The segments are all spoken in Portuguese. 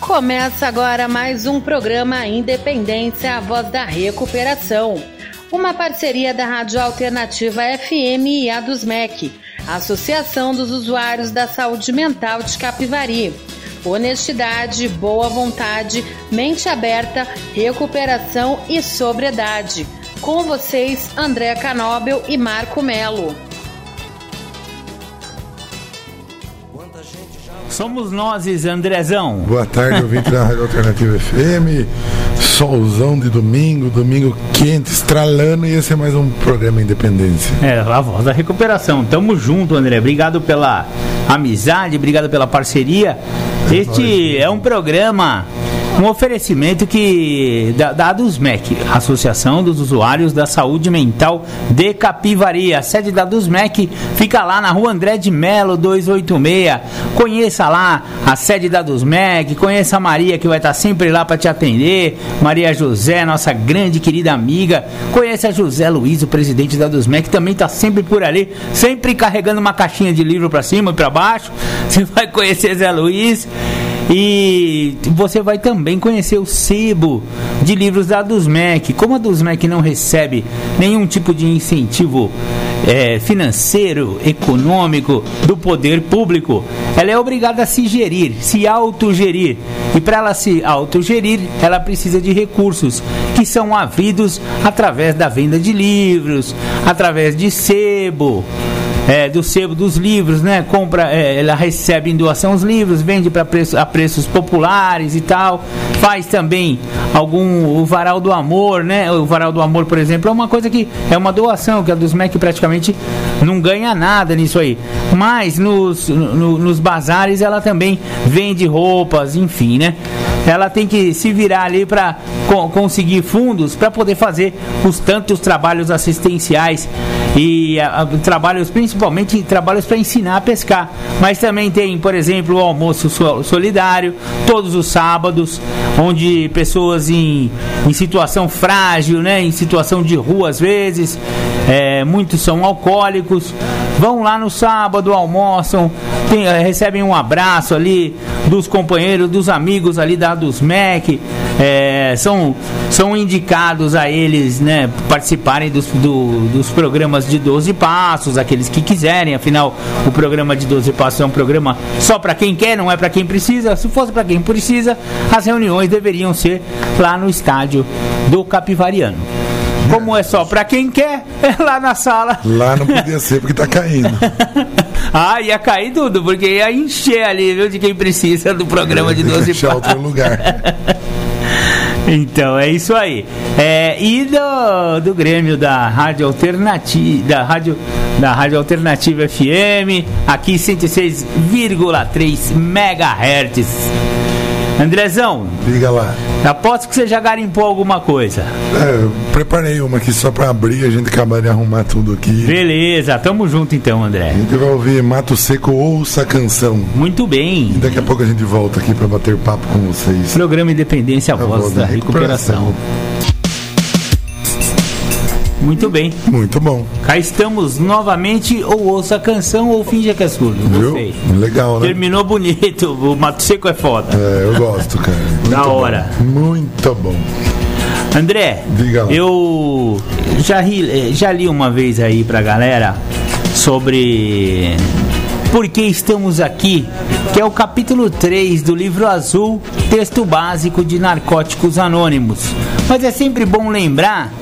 Começa agora mais um programa Independência, a voz da recuperação. Uma parceria da Rádio Alternativa FM e a dos MEC, Associação dos Usuários da Saúde Mental de Capivari. Honestidade, boa vontade, mente aberta, recuperação e sobriedade. Com vocês, André Canóbel e Marco Melo. Somos nós, Andrezão. Boa tarde, ouvinte da Rádio Alternativa FM. Solzão de domingo, domingo quente, estralando, e esse é mais um programa Independência. É, a voz da recuperação. Tamo junto, André. Obrigado pela amizade, obrigado pela parceria. É este é um programa um oferecimento que da, da Associação dos Usuários da Saúde Mental de Capivari. A sede da DUSMEC fica lá na rua André de Melo 286. Conheça lá a sede da DUSMEC, conheça a Maria que vai estar sempre lá para te atender. Maria José, nossa grande querida amiga. Conheça José Luiz, o presidente da DUSMEC, também está sempre por ali, sempre carregando uma caixinha de livro para cima e para baixo. Você vai conhecer Zé Luiz. E você vai também conhecer o sebo de livros da Dusmec. Como a Dusmec não recebe nenhum tipo de incentivo é, financeiro, econômico do poder público, ela é obrigada a se gerir, se autogerir. E para ela se autogerir, ela precisa de recursos que são havidos através da venda de livros, através de sebo é, do sebo dos livros, né? Compra, é, ela recebe em doação os livros, vende para preço, a preços populares e tal. Faz também algum o varal do amor, né? O varal do amor, por exemplo, é uma coisa que é uma doação que a dos MEC praticamente não ganha nada nisso aí. Mas nos, no, nos bazares ela também vende roupas, enfim, né? Ela tem que se virar ali para co conseguir fundos para poder fazer os tantos trabalhos assistenciais e a, a, trabalhos principalmente trabalhos para ensinar a pescar. Mas também tem, por exemplo, o almoço solidário todos os sábados, onde pessoas em, em situação frágil, né, em situação de rua às vezes, é, muitos são alcoólicos, vão lá no sábado, almoçam, tem, recebem um abraço ali dos companheiros, dos amigos ali da dos MEC, é, são, são indicados a eles né, participarem dos, do, dos programas de 12 passos, aqueles que quiserem, afinal o programa de 12 passos é um programa só para quem quer, não é para quem precisa. Se fosse para quem precisa, as reuniões deveriam ser lá no estádio do Capivariano. Como é só para quem quer, é lá na sala. Lá não podia ser porque tá caindo. ah, ia cair tudo, porque ia encher ali, viu, de quem precisa do programa de 12 passos. outro lugar. Então, é isso aí. É, e do, do Grêmio da Rádio Alternativa, da Rádio, da Rádio Alternativa FM, aqui 106,3 MHz. Andrezão. Diga lá. Aposto que você já garimpou alguma coisa. É, preparei uma aqui só para abrir, a gente acabar de arrumar tudo aqui. Beleza, tamo junto então, André. A gente vai ouvir Mato Seco Ouça a Canção. Muito bem. E daqui a pouco a gente volta aqui para bater papo com vocês. Programa Independência, a, a voz da, da recuperação. recuperação. Muito bem. Muito bom. Cá estamos novamente, ou ouça a canção ou finja que é surdo. Viu? Legal, né? Terminou bonito. O Mato Seco é foda. É, eu gosto, cara. Muito da hora. Bom. Muito bom. André, Diga lá. eu já, ri, já li uma vez aí pra galera sobre por que estamos aqui, que é o capítulo 3 do livro azul, texto básico de Narcóticos Anônimos. Mas é sempre bom lembrar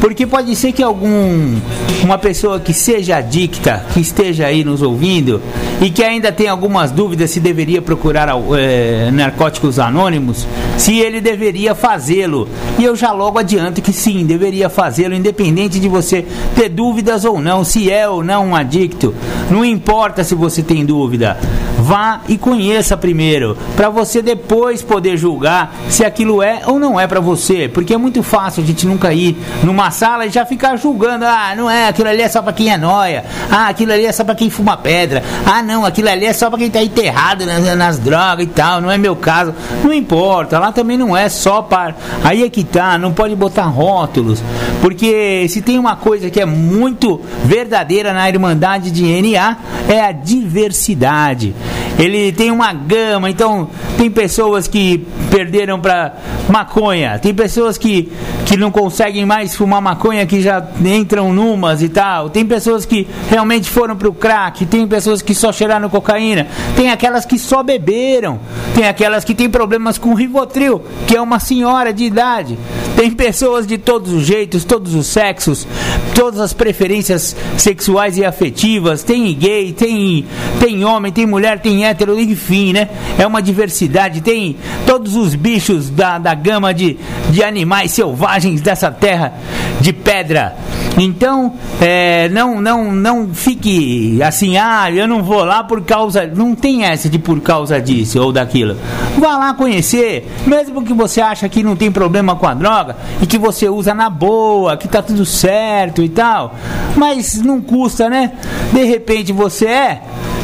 porque pode ser que algum uma pessoa que seja adicta, que esteja aí nos ouvindo e que ainda tem algumas dúvidas se deveria procurar é, narcóticos anônimos, se ele deveria fazê-lo. E eu já logo adianto que sim, deveria fazê-lo, independente de você ter dúvidas ou não, se é ou não um adicto. Não importa se você tem dúvida. Vá e conheça primeiro, para você depois poder julgar se aquilo é ou não é para você, porque é muito fácil a gente nunca ir numa sala e já ficar julgando, ah, não é, aquilo ali é só para quem é noia, ah, aquilo ali é só para quem fuma pedra, ah, não, aquilo ali é só para quem tá enterrado nas, nas, drogas e tal, não é meu caso, não importa, lá também não é só para, aí é que tá, não pode botar rótulos, porque se tem uma coisa que é muito verdadeira na Irmandade de NA é a diversidade. Ele tem uma gama, então tem pessoas que perderam para maconha, tem pessoas que, que não conseguem mais fumar maconha, que já entram numas e tal, tem pessoas que realmente foram para o crack, tem pessoas que só cheiraram cocaína, tem aquelas que só beberam, tem aquelas que têm problemas com Rivotril, que é uma senhora de idade, tem pessoas de todos os jeitos, todos os sexos, todas as preferências sexuais e afetivas, tem gay, tem, tem homem, tem mulher, tem hétero, enfim, né? É uma diversidade, tem todos os bichos da, da gama de, de animais selvagens dessa terra de pedra. Então, é, não, não, não fique assim, ah, eu não vou lá por causa. Não tem essa de por causa disso ou daquilo. Vá lá conhecer, mesmo que você acha que não tem problema com a droga e que você usa na boa, que tá tudo certo e tal. Mas não custa, né? De repente você é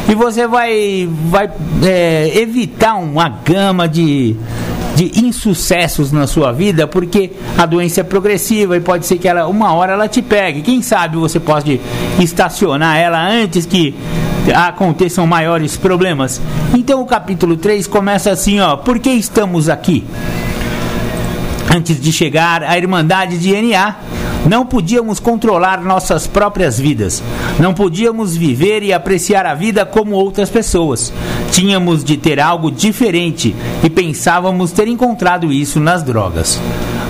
e você vai, vai é, evitar uma gama de, de insucessos na sua vida, porque a doença é progressiva e pode ser que ela uma hora ela te pegue. Quem sabe você pode estacionar ela antes que aconteçam maiores problemas. Então o capítulo 3 começa assim, ó: Por que estamos aqui? Antes de chegar à Irmandade de NA, não podíamos controlar nossas próprias vidas. Não podíamos viver e apreciar a vida como outras pessoas. Tínhamos de ter algo diferente e pensávamos ter encontrado isso nas drogas.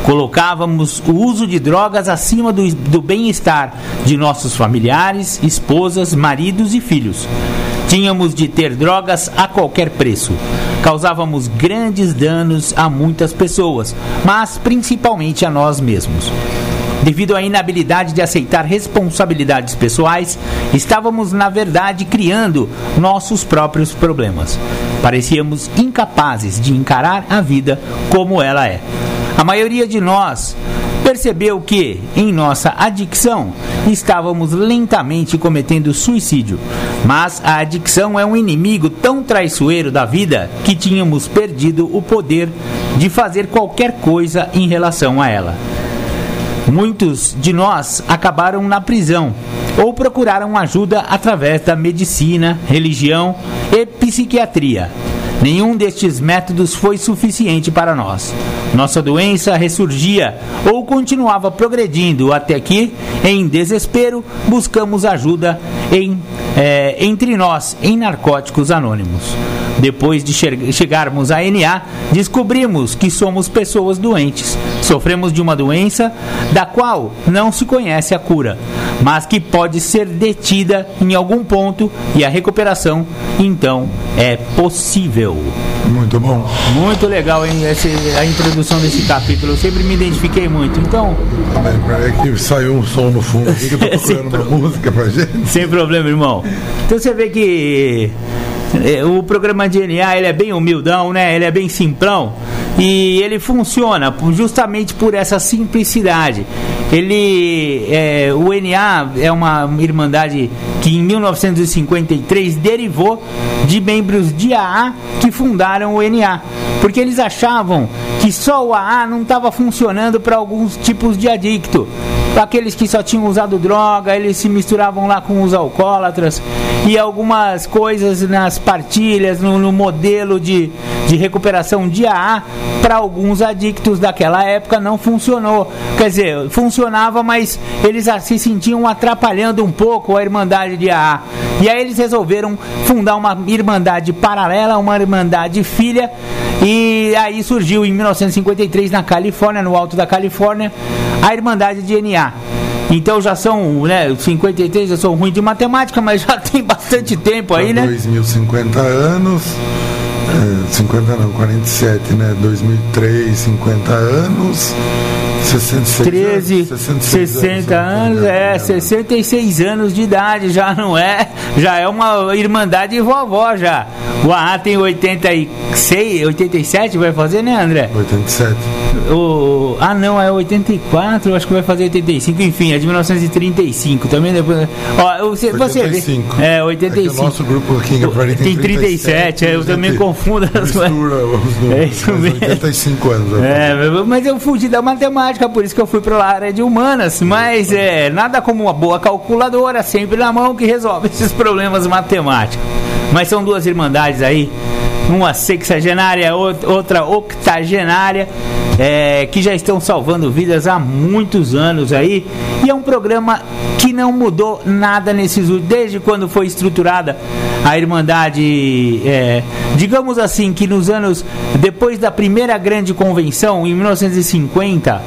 Colocávamos o uso de drogas acima do, do bem-estar de nossos familiares, esposas, maridos e filhos. Tínhamos de ter drogas a qualquer preço. Causávamos grandes danos a muitas pessoas, mas principalmente a nós mesmos. Devido à inabilidade de aceitar responsabilidades pessoais, estávamos, na verdade, criando nossos próprios problemas. Parecíamos incapazes de encarar a vida como ela é. A maioria de nós percebeu que, em nossa adicção, estávamos lentamente cometendo suicídio. Mas a adicção é um inimigo tão traiçoeiro da vida que tínhamos perdido o poder de fazer qualquer coisa em relação a ela. Muitos de nós acabaram na prisão ou procuraram ajuda através da medicina, religião e psiquiatria. Nenhum destes métodos foi suficiente para nós. Nossa doença ressurgia ou continuava progredindo até que, em desespero, buscamos ajuda em, é, entre nós em Narcóticos Anônimos. Depois de che chegarmos a NA, descobrimos que somos pessoas doentes. Sofremos de uma doença da qual não se conhece a cura, mas que pode ser detida em algum ponto e a recuperação então é possível. Muito bom. Muito legal hein, esse, a introdução desse capítulo. Eu sempre me identifiquei muito. Então. É que saiu um som no fundo aqui que eu tô procurando uma música pra gente. Sem problema, irmão. Então você vê que é, o programa de NA ele é bem humildão, né? Ele é bem simplão e ele funciona justamente por essa simplicidade. Ele, é, o NA é uma irmandade que em 1953 derivou de membros de AA que fundaram o NA, porque eles achavam que só o AA não estava funcionando para alguns tipos de adicto aqueles que só tinham usado droga, eles se misturavam lá com os alcoólatras e algumas coisas nas partilhas, no, no modelo de, de recuperação de AA, para alguns adictos daquela época não funcionou. Quer dizer, funcionava, mas eles se sentiam atrapalhando um pouco a Irmandade de AA. E aí eles resolveram fundar uma Irmandade paralela, uma Irmandade filha, e aí surgiu em 1953 na Califórnia, no alto da Califórnia, a Irmandade de NA. Então já são, né, 53, eu sou ruim de matemática, mas já tem bastante tempo aí, né? 2050 anos, 50 não, 47, né? 2003, 50 anos. 66 13, anos, 66 60 anos, anos é, né? 66 anos de idade, já não é, já é uma irmandade de vovó já. O AA tem 86, 87 vai fazer, né, André? 87. O, ah, não, é 84, acho que vai fazer 85, enfim, é de 1935 também depois. Ó, você, 85. Você vê, é, 85. É o nosso grupo aqui tem, 37, 37 é, eu também 30, confunda as coisas. É isso mesmo. 85 anos. É, mas eu fugi da matemática, por isso que eu fui para a área de humanas. Mas é nada como uma boa calculadora, sempre na mão, que resolve esses problemas matemáticos. Mas são duas irmandades aí uma sexagenária, outra octagenária, é, que já estão salvando vidas há muitos anos aí. E é um programa que não mudou nada nesses desde quando foi estruturada a Irmandade, é, digamos assim, que nos anos depois da primeira grande convenção, em 1950,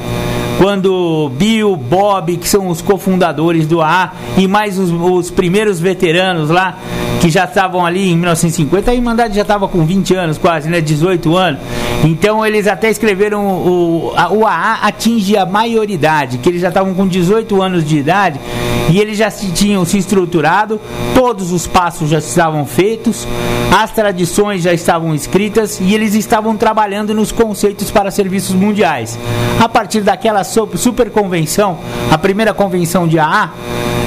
quando Bill, Bob, que são os cofundadores do AA, e mais os, os primeiros veteranos lá, que já estavam ali em 1950, a Irmandade já estava com 20 anos quase, né? 18 anos. Então eles até escreveram o, o AA atinge a maioridade, que eles já estavam com 18 anos de idade e eles já se tinham se estruturado, todos os passos já estavam feitos, as tradições já estavam escritas e eles estavam trabalhando nos conceitos para serviços mundiais. A partir daquela super convenção, a primeira convenção de AA,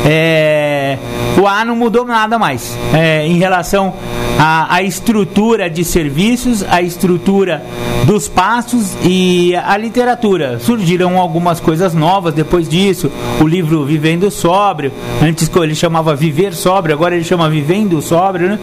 é, o AA não mudou nada mais é, em relação à, à estrutura de serviços, à estrutura dos passos e a literatura. Surgiram algumas coisas novas depois disso. O livro Vivendo Sóbrio, antes ele chamava Viver Sóbrio, agora ele chama Vivendo Sóbrio, né?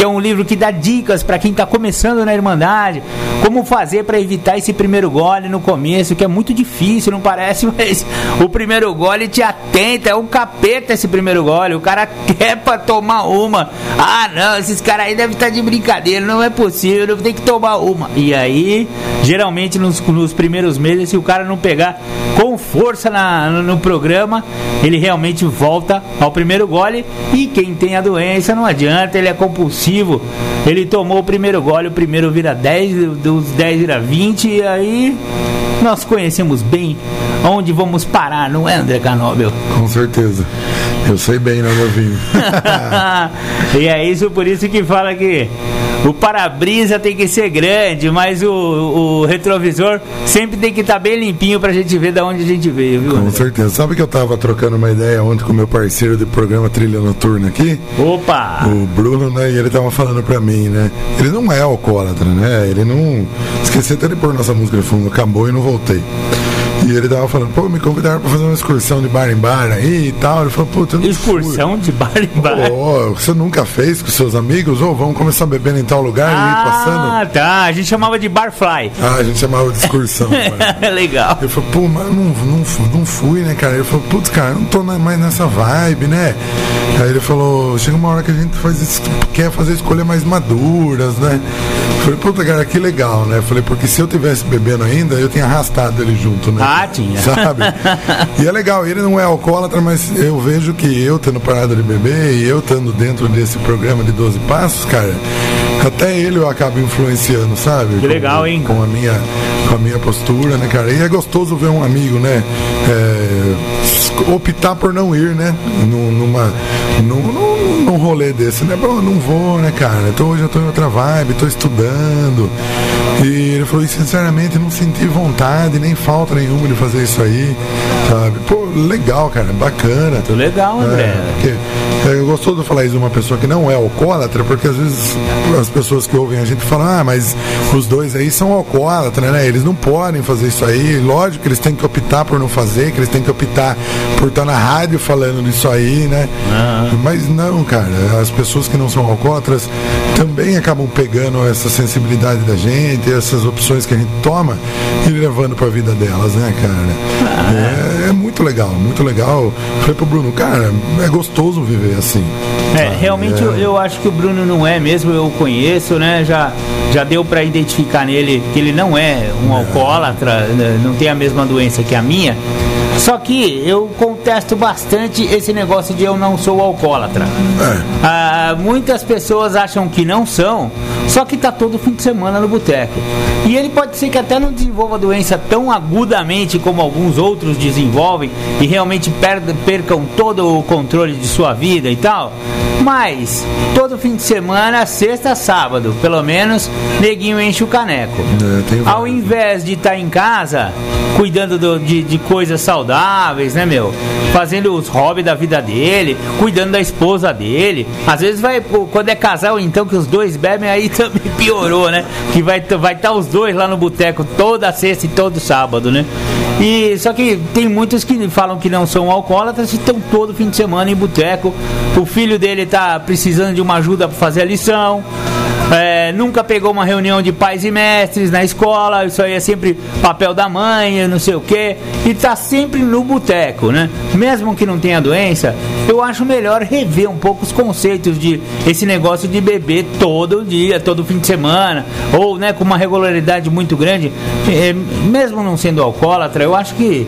que é um livro que dá dicas para quem está começando na Irmandade, como fazer para evitar esse primeiro gole no começo, que é muito difícil, não parece, mas o primeiro gole te atenta, é um capeta esse primeiro gole, o cara quer para tomar uma. Ah, não, esses caras aí devem estar de brincadeira, não é possível, tem que tomar uma. E aí, geralmente nos, nos primeiros meses, se o cara não pegar com força na- no programa, ele realmente volta ao primeiro gole. E quem tem a doença, não adianta, ele é compulsivo. Ele tomou o primeiro gole, o primeiro vira 10, dos 10 vira 20, e aí nós conhecemos bem onde vamos parar, não é, André Canóbel? Com certeza. Eu sei bem, né, meu vinho? e é isso por isso que fala que o para-brisa tem que ser grande, mas o, o retrovisor sempre tem que estar bem limpinho pra gente ver de onde a gente veio, viu? Com certeza. Sabe que eu tava trocando uma ideia ontem com meu parceiro de programa Trilha Noturna aqui? Opa! O Bruno, né? E ele tava falando pra mim, né? Ele não é alcoólatra, né? Ele não. Esqueci até de pôr nossa música de fundo, acabou e não voltei. E ele tava falando, pô, me convidaram pra fazer uma excursão de bar em bar aí e tal. Ele falou, pô, eu não fui. Excursão de bar em bar. Ô, você nunca fez com seus amigos? Ou vamos começar bebendo em tal lugar e ir passando? Ah, tá. A gente chamava de barfly. Ah, a gente chamava de excursão. Legal. Eu falei, pô, mas eu não, não, não fui, né, cara? Ele falou, putz, cara, eu não tô mais nessa vibe, né? Aí ele falou, chega uma hora que a gente faz quer fazer escolhas mais maduras, né? Falei, puta, cara, que legal, né? Falei, porque se eu tivesse bebendo ainda, eu tinha arrastado ele junto, né? Ah, tinha. Sabe? E é legal, ele não é alcoólatra, mas eu vejo que eu tendo parado de beber e eu estando dentro desse programa de 12 passos, cara, até ele eu acabo influenciando, sabe? Que legal, hein? Com a minha, com a minha postura, né, cara? E é gostoso ver um amigo, né? é, optar por não ir, né? Num, numa, num, num, rolê desse, né? Bom, não vou, né, cara? Então hoje eu tô em outra vibe, tô estudando. E ele falou, e sinceramente não senti vontade, nem falta nenhuma de fazer isso aí, sabe? Pô, legal, cara, bacana. Muito legal, André. É, porque é gostoso falar isso de uma pessoa que não é alcoólatra, porque às vezes as pessoas que ouvem a gente falam, ah, mas os dois aí são alcoólatras, né? Eles não podem fazer isso aí. Lógico que eles têm que optar por não fazer, que eles têm que optar por estar na rádio falando disso aí, né? Mas não, cara, as pessoas que não são alcoólatras também acabam pegando essa sensibilidade da gente, essas opções que a gente toma e levando pra vida delas, né, cara? É, é muito legal, muito legal. Falei pro Bruno, cara, é gostoso viver assim. É, realmente É. eu, eu acho que o Bruno não é mesmo, eu o conheço, né? Já, já deu pra identificar nele que ele não é um alcoólatra, né, não tem a mesma doença que a minha. Só que eu contesto bastante esse negócio de eu não sou alcoólatra. É. Ah, muitas pessoas acham que não são, só que tá todo fim de semana no boteco. E ele pode ser que até não desenvolva a doença tão agudamente como alguns outros desenvolvem e realmente percam todo o controle de sua vida e tal. Mas todo fim de semana, sexta, sábado, pelo menos, neguinho enche o caneco. É, Ao vários. invés de estar em casa cuidando do- de, de coisas saudáveis, né, meu? Fazendo os hobbies da vida dele, cuidando da esposa dele. Às vezes vai, quando é casal, então, que os dois bebem, aí também piorou, né? Que vai estar vai tá os dois lá no boteco toda sexta e todo sábado, né? E só que tem muitos que falam que não são alcoólatras e estão todo fim de semana em boteco. O filho dele tá precisando de uma ajuda para fazer a lição. É, nunca pegou uma reunião de pais e mestres na escola, isso aí é sempre papel da mãe, não sei o que, e tá sempre no boteco, né? Mesmo que não tenha doença, eu acho melhor rever um pouco os conceitos de esse negócio de beber todo dia, todo fim de semana, ou né, com uma regularidade muito grande, é, mesmo não sendo alcoólatra, eu acho que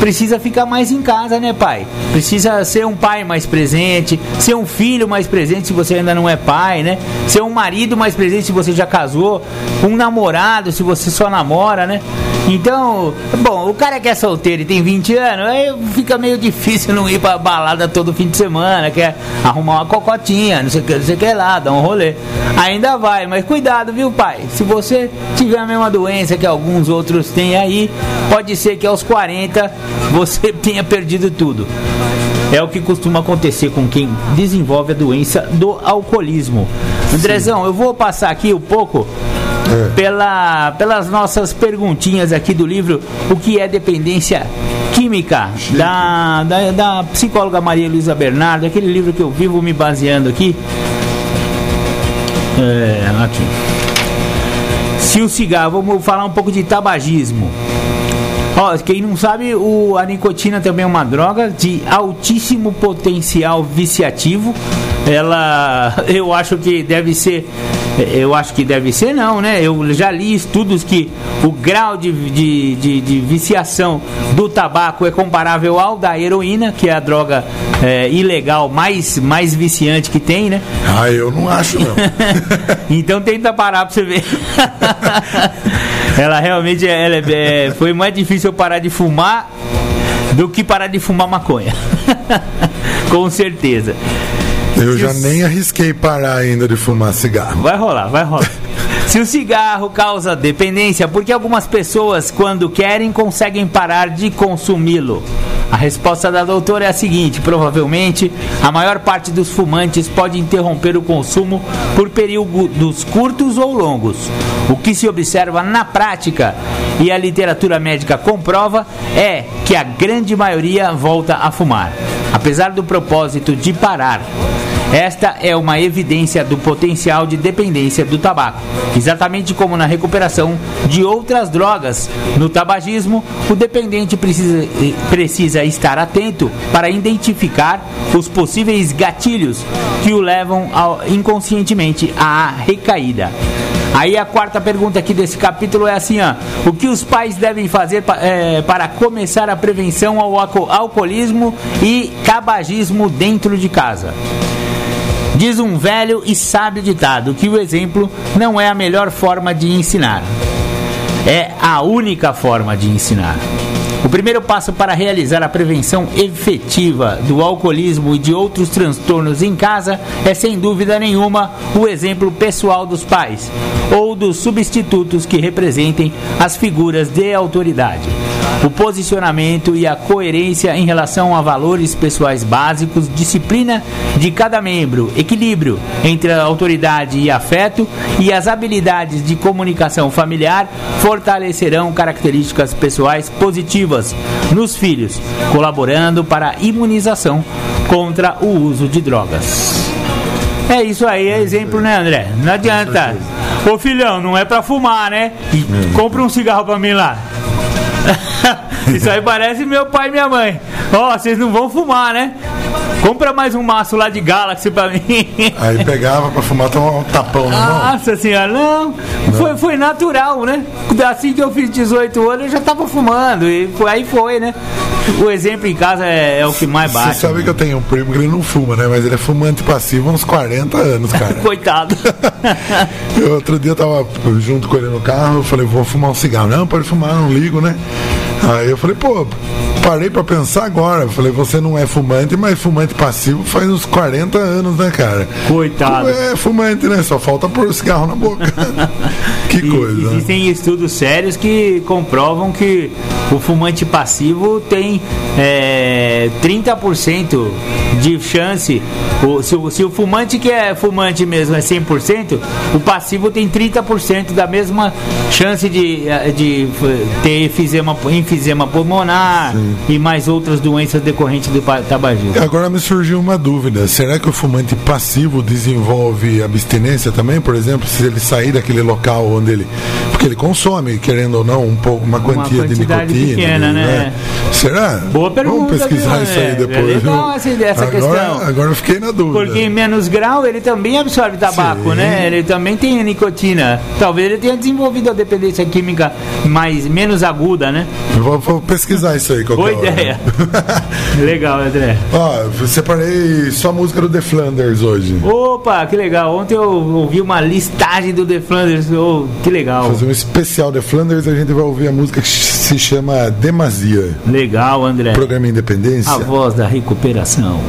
precisa ficar mais em casa, né, pai? Precisa ser um pai mais presente, ser um filho mais presente se você ainda não é pai, né? Ser um marido mais presente se você já casou, um namorado se você só namora, né? Então, bom, o cara que é solteiro e tem 20 anos, aí fica meio difícil não ir pra balada todo fim de semana, quer arrumar uma cocotinha, não sei o que, não sei o que lá, dar um rolê. Ainda vai, mas cuidado, viu, pai? Se você tiver a mesma doença que alguns outros têm aí, pode ser que aos 40 você tenha perdido tudo. É o que costuma acontecer com quem desenvolve a doença do alcoolismo. Andrezão, eu vou passar aqui um pouco é. pela, pelas nossas perguntinhas aqui do livro O que é dependência química da, da, da, psicóloga Maria Luísa Bernardo, aquele livro que eu vivo me baseando aqui. É, aqui. Se o cigarro, vamos falar um pouco de tabagismo. Ó, quem não sabe, o, a nicotina também é uma droga de altíssimo potencial viciativo. Ela, eu acho que deve ser, eu acho que deve ser não, né? Eu já li estudos que o grau de, de, de, de viciação do tabaco é comparável ao da heroína, que é a droga é, ilegal mais, mais viciante que tem, né? Ah, eu não acho não. então tenta parar pra você ver. ela realmente ela é, é, foi mais difícil eu parar de fumar do que parar de fumar maconha. Com certeza. Eu já nem arrisquei parar ainda de fumar cigarro. Vai rolar, vai rolar. Se o cigarro causa dependência, por que algumas pessoas, quando querem, conseguem parar de consumi-lo? A resposta da doutora é a seguinte: provavelmente a maior parte dos fumantes pode interromper o consumo por períodos curtos ou longos. O que se observa na prática e a literatura médica comprova é que a grande maioria volta a fumar, apesar do propósito de parar. Esta é uma evidência do potencial de dependência do tabaco. Exatamente como na recuperação de outras drogas. No tabagismo, o dependente precisa, precisa estar atento para identificar os possíveis gatilhos que o levam ao, inconscientemente à recaída. Aí a quarta pergunta aqui desse capítulo é assim, ó, o que os pais devem fazer é, para começar a prevenção ao alcoolismo e tabagismo dentro de casa? Diz um velho e sábio ditado que o exemplo não é a melhor forma de ensinar, é a única forma de ensinar. O primeiro passo para realizar a prevenção efetiva do alcoolismo e de outros transtornos em casa é, sem dúvida nenhuma, o exemplo pessoal dos pais ou dos substitutos que representem as figuras de autoridade. O posicionamento e a coerência em relação a valores pessoais básicos, disciplina de cada membro, equilíbrio entre a autoridade e afeto e as habilidades de comunicação familiar fortalecerão características pessoais positivas nos filhos, colaborando para a imunização contra o uso de drogas. É isso aí, é exemplo, né, André? Não adianta. Ô filhão, não é pra fumar, né? Compra um cigarro pra mim lá. Isso aí parece meu pai e minha mãe. Ó, oh, vocês não vão fumar, né? Compra mais um maço lá de Galaxy pra mim. Aí pegava pra fumar, tomava um tapão na mão. Nossa senhora, não. não. Foi, foi natural, né? Assim que eu fiz 18 anos, eu já tava fumando. E foi, aí foi, né? O exemplo em casa é, é o que mais bate. Você sabe né? que eu tenho um primo que ele não fuma, né? Mas ele é fumante passivo há uns 40 anos, cara. Coitado. eu, outro dia eu tava junto com ele no carro, eu falei, vou fumar um cigarro. Não, pode fumar, não ligo, né? Aí eu falei, pô, parei pra pensar agora. Eu falei, você não é fumante, mas fumante passivo faz uns 40 anos, né, cara? Coitado. É fumante, né? Só falta pôr o cigarro na boca. que E- coisa. né? Existem estudos sérios que comprovam que o fumante passivo tem é, 30% de chance. O- se, o, se o fumante que é fumante mesmo é 100%, o passivo tem 30% da mesma chance de, eh, de f- ter efizema, enfisema pulmonar e mais outras doenças decorrentes do tabagismo. Agora me surgiu uma dúvida. Será que o fumante passivo desenvolve abstinência também? Por exemplo, se ele sair daquele local onde ele. Porque ele consome, querendo ou não, um pouco, uma quantia de quantidade nicotina. pequena, né? Será? Boa pergunta, Vamos pesquisar viu? isso aí É, depois. é legal essa agora, questão. Agora eu fiquei na dúvida. Porque em menos grau ele também absorve tabaco, Sim. né? Ele também tem nicotina. Talvez ele tenha desenvolvido a dependência química mais, menos aguda, né? Vou, vou pesquisar isso aí. Boa qualquer hora. ideia. Legal, André. Ó, separei só a música do The Flanders hoje. Opa, que legal. Ontem eu ouvi uma listagem do The Flanders. Oh, que legal. Fazer um especial The Flanders, a gente vai ouvir a música que se chama Demasia. Legal, André. Programa Independência. A voz da recuperação.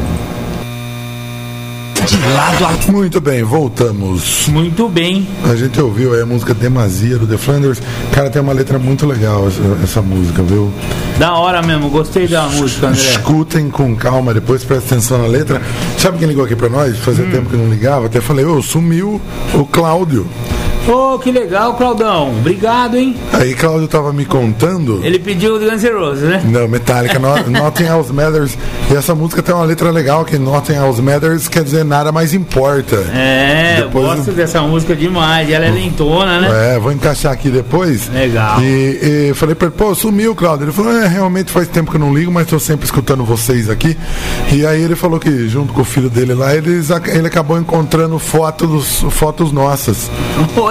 De lado a Muito bem, voltamos. Muito bem. A gente ouviu aí a música Demasia do The Flanders. Cara, tem uma letra muito legal essa, essa música, viu? Da hora mesmo. Gostei da música, André. Escutem com calma, depois presta atenção na letra. Sabe quem ligou aqui pra nós? Fazia Hum. tempo que não ligava. Até falei, ô, sumiu o Cláudio. Oh, que legal, Claudão. Obrigado, hein? Aí Cláudio tava me contando. Ele pediu o Guns N' Roses, né? Não, Metallica, no- Nothing Else Matters. E essa música tem uma letra legal, que Nothing Else Matters quer dizer nada mais importa. É, eu Depois- gosto dessa música demais. Ela é lentona, né? É, vou encaixar aqui depois. Legal. E, e falei pra ele, pô, sumiu, Claudio. Ele falou, é, realmente faz tempo que eu não ligo, mas tô sempre escutando vocês aqui. E aí ele falou que, junto com o filho dele lá, eles, ele acabou encontrando fotos, fotos nossas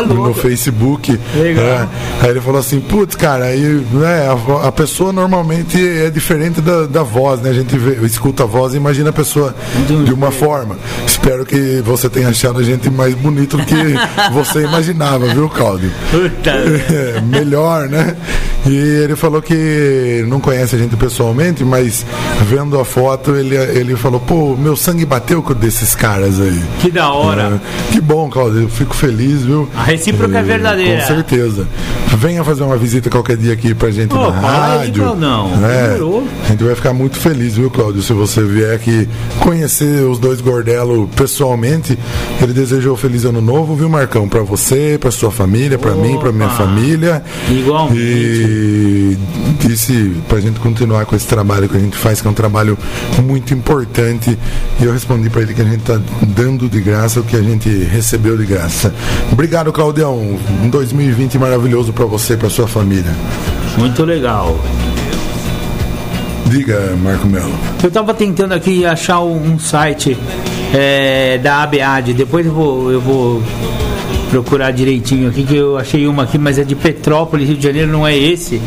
Ô, no louco. Facebook. Legal. É. Aí ele falou assim, putz, cara, aí, né, a, a pessoa normalmente é diferente da, da voz, né? A gente vê, escuta a voz e imagina a pessoa de uma forma. Espero que você tenha achado a gente mais bonito do que você imaginava, viu, Cláudio? Puta. É, melhor, né? E ele falou que não conhece a gente pessoalmente, mas vendo a foto, ele, ele falou, pô, meu sangue bateu com o desses caras aí. Que da hora. É, que bom, Cláudio, eu fico feliz, viu? Recíproca é verdadeira. Com certeza. Venha fazer uma visita qualquer dia aqui pra gente Ô, na rádio. Claudão. É, Demorou. a gente vai ficar muito feliz, viu, Cláudio, se você vier aqui conhecer os dois Gordelo pessoalmente. Ele desejou feliz ano novo, viu, Marcão? Pra você, pra sua família, pra mim, pra minha Opa. família. Igualmente. E disse pra gente continuar com esse trabalho que a gente faz, que é um trabalho muito importante. E eu respondi pra ele que a gente tá dando de graça o que a gente recebeu de graça. Obrigado, Claudião. Um 2020 maravilhoso pra você e pra sua família. Muito legal. Diga, Marco Melo. Eu tava tentando aqui achar um, site é, da ABAD. Depois eu vou, eu vou procurar direitinho aqui, que eu achei uma aqui, mas é de Petrópolis, Rio de Janeiro, não é esse.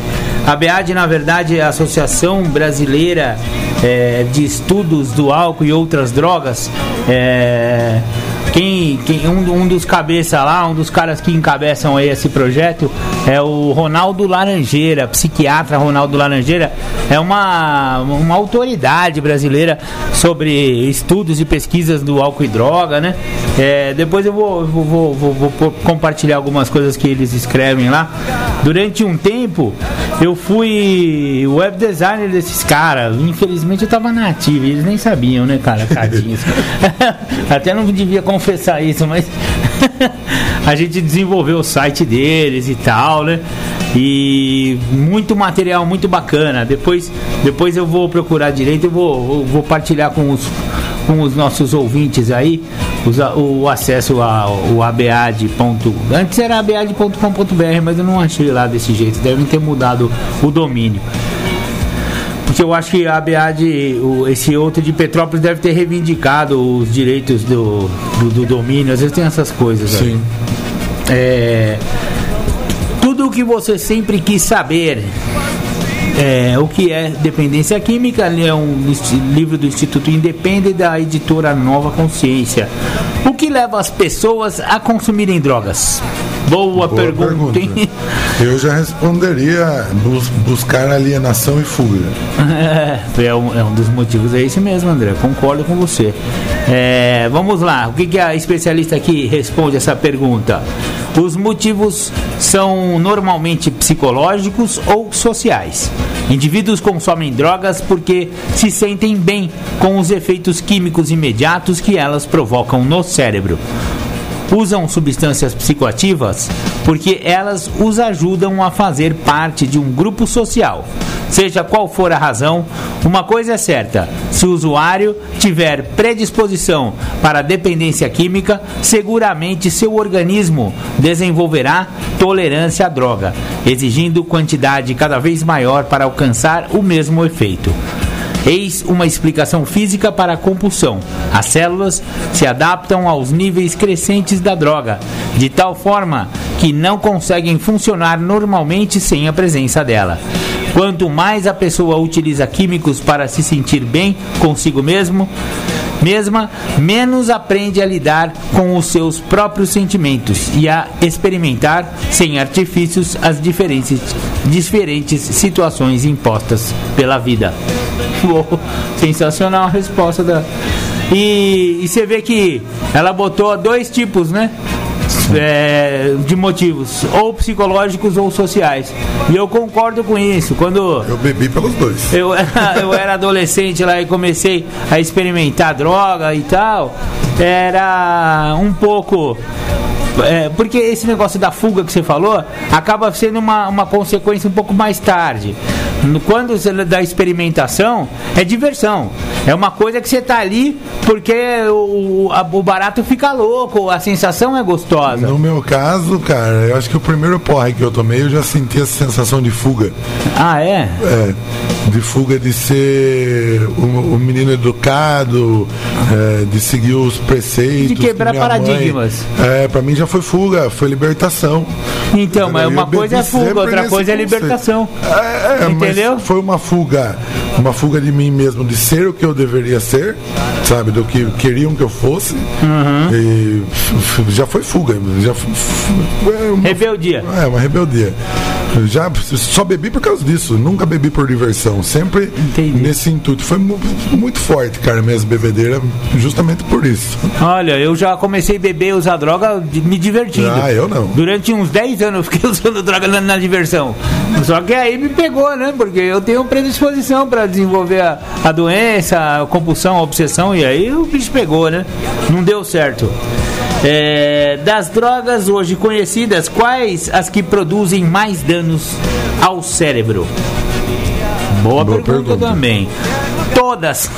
A ABAD, na verdade, é a Associação Brasileira é, de Estudos do Álcool e Outras Drogas. É, quem, quem um, um dos cabeças lá, um dos caras que encabeçam aí esse projeto é o Ronaldo Laranjeira, psiquiatra Ronaldo Laranjeira, é uma, uma autoridade brasileira sobre estudos e pesquisas do álcool e droga, né? É, depois eu vou, vou, vou, vou- compartilhar algumas coisas que eles escrevem lá. Durante um tempo eu fui web designer desses caras. Infelizmente eu tava na ativa, eles nem sabiam, né, cara? Até não devia confessar isso, mas a gente desenvolveu o site deles e tal, né? E muito material muito bacana. Depois, depois eu vou procurar direito, eu vou, vou partilhar com os, com os nossos ouvintes aí os o acesso ao abead. Antes era abead.com.br, mas eu não achei lá desse jeito. Devem ter mudado o domínio. Porque eu acho que a ABAD, o- esse outro de Petrópolis, deve ter reivindicado os direitos do, do, do domínio. Às vezes tem essas coisas aí. Sim. É, tudo o que você sempre quis saber. É, o que é dependência química é um livro do Instituto Independente da editora Nova Consciência. O que leva as pessoas a consumirem drogas? Boa, Boa pergunta. pergunta. Eu já responderia bus buscar alienação e fuga. É, é, um, é um dos motivos, é esse mesmo, André. Concordo com você. É, vamos lá, o que, que a especialista aqui responde essa pergunta? Os motivos são normalmente psicológicos ou sociais. Indivíduos consomem drogas porque se sentem bem com os efeitos químicos imediatos que elas provocam no cérebro usam substâncias psicoativas porque elas os ajudam a fazer parte de um grupo social. Seja qual for a razão, uma coisa é certa: se o usuário tiver predisposição para dependência química, seguramente seu organismo desenvolverá tolerância à droga, exigindo quantidade cada vez maior para alcançar o mesmo efeito. Eis uma explicação física para a compulsão. As células se adaptam aos níveis crescentes da droga, de tal forma que não conseguem funcionar normalmente sem a presença dela. Quanto mais a pessoa utiliza químicos para se sentir bem consigo mesmo, mesma, menos aprende a lidar com os seus próprios sentimentos e a experimentar, sem artifícios, as diferentes, diferentes situações impostas pela vida. Uou, sensacional a resposta da. E, e você vê que ela botou dois tipos, né? É, de motivos, ou psicológicos ou sociais. E eu concordo com isso. Quando eu bebi pelos dois. Eu, eu era adolescente lá e comecei a experimentar droga e tal, era um pouco é, porque esse negócio da fuga que você falou acaba sendo uma, uma consequência um pouco mais tarde. Quando você dá experimentação, é diversão. É uma coisa que você tá ali porque o, a, o barato fica louco, a sensação é gostosa. No meu caso, cara, eu acho que o primeiro porre que eu tomei, eu já senti essa sensação de fuga. Ah, é? É. De fuga de ser o, o menino educado, é, de seguir os preceitos. De quebrar paradigmas. Mãe, é, pra mim já foi fuga, foi libertação. Então, mas uma coisa é fuga, outra coisa é libertação. É, é, Entendeu? foi uma fuga, uma fuga de mim mesmo, de ser o que eu deveria ser, sabe, do que queriam que eu fosse. Uhum. Já foi fuga, já foi é uma, rebeldia. É, uma rebeldia. Já só bebi por causa disso, nunca bebi por diversão, sempre Entendi. nesse intuito. Foi muito forte, cara, minhas bebedeiras, justamente por isso. Olha, eu já comecei a beber e usar droga me divertindo. Ah, eu não. Durante uns 10 anos eu fiquei usando droga na, na diversão. Só que aí me pegou, né? Porque eu tenho predisposição para desenvolver a, a doença, a compulsão, a obsessão, e aí o bicho pegou, né? Não deu certo. É, das drogas hoje conhecidas, quais as que produzem mais danos ao cérebro? Boa, Boa pergunta, pergunta, também todas.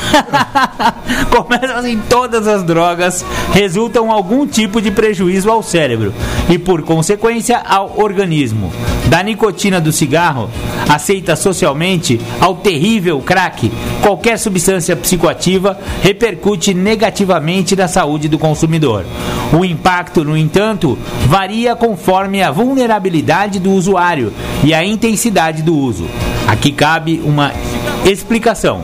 Começam assim, todas as drogas resultam algum tipo de prejuízo ao cérebro e, por consequência, ao organismo. Da nicotina do cigarro, aceita socialmente, ao terrível crack, qualquer substância psicoativa repercute negativamente na saúde do consumidor. O impacto, no entanto, varia conforme a vulnerabilidade do usuário e a intensidade do uso. Aqui cabe uma explicação.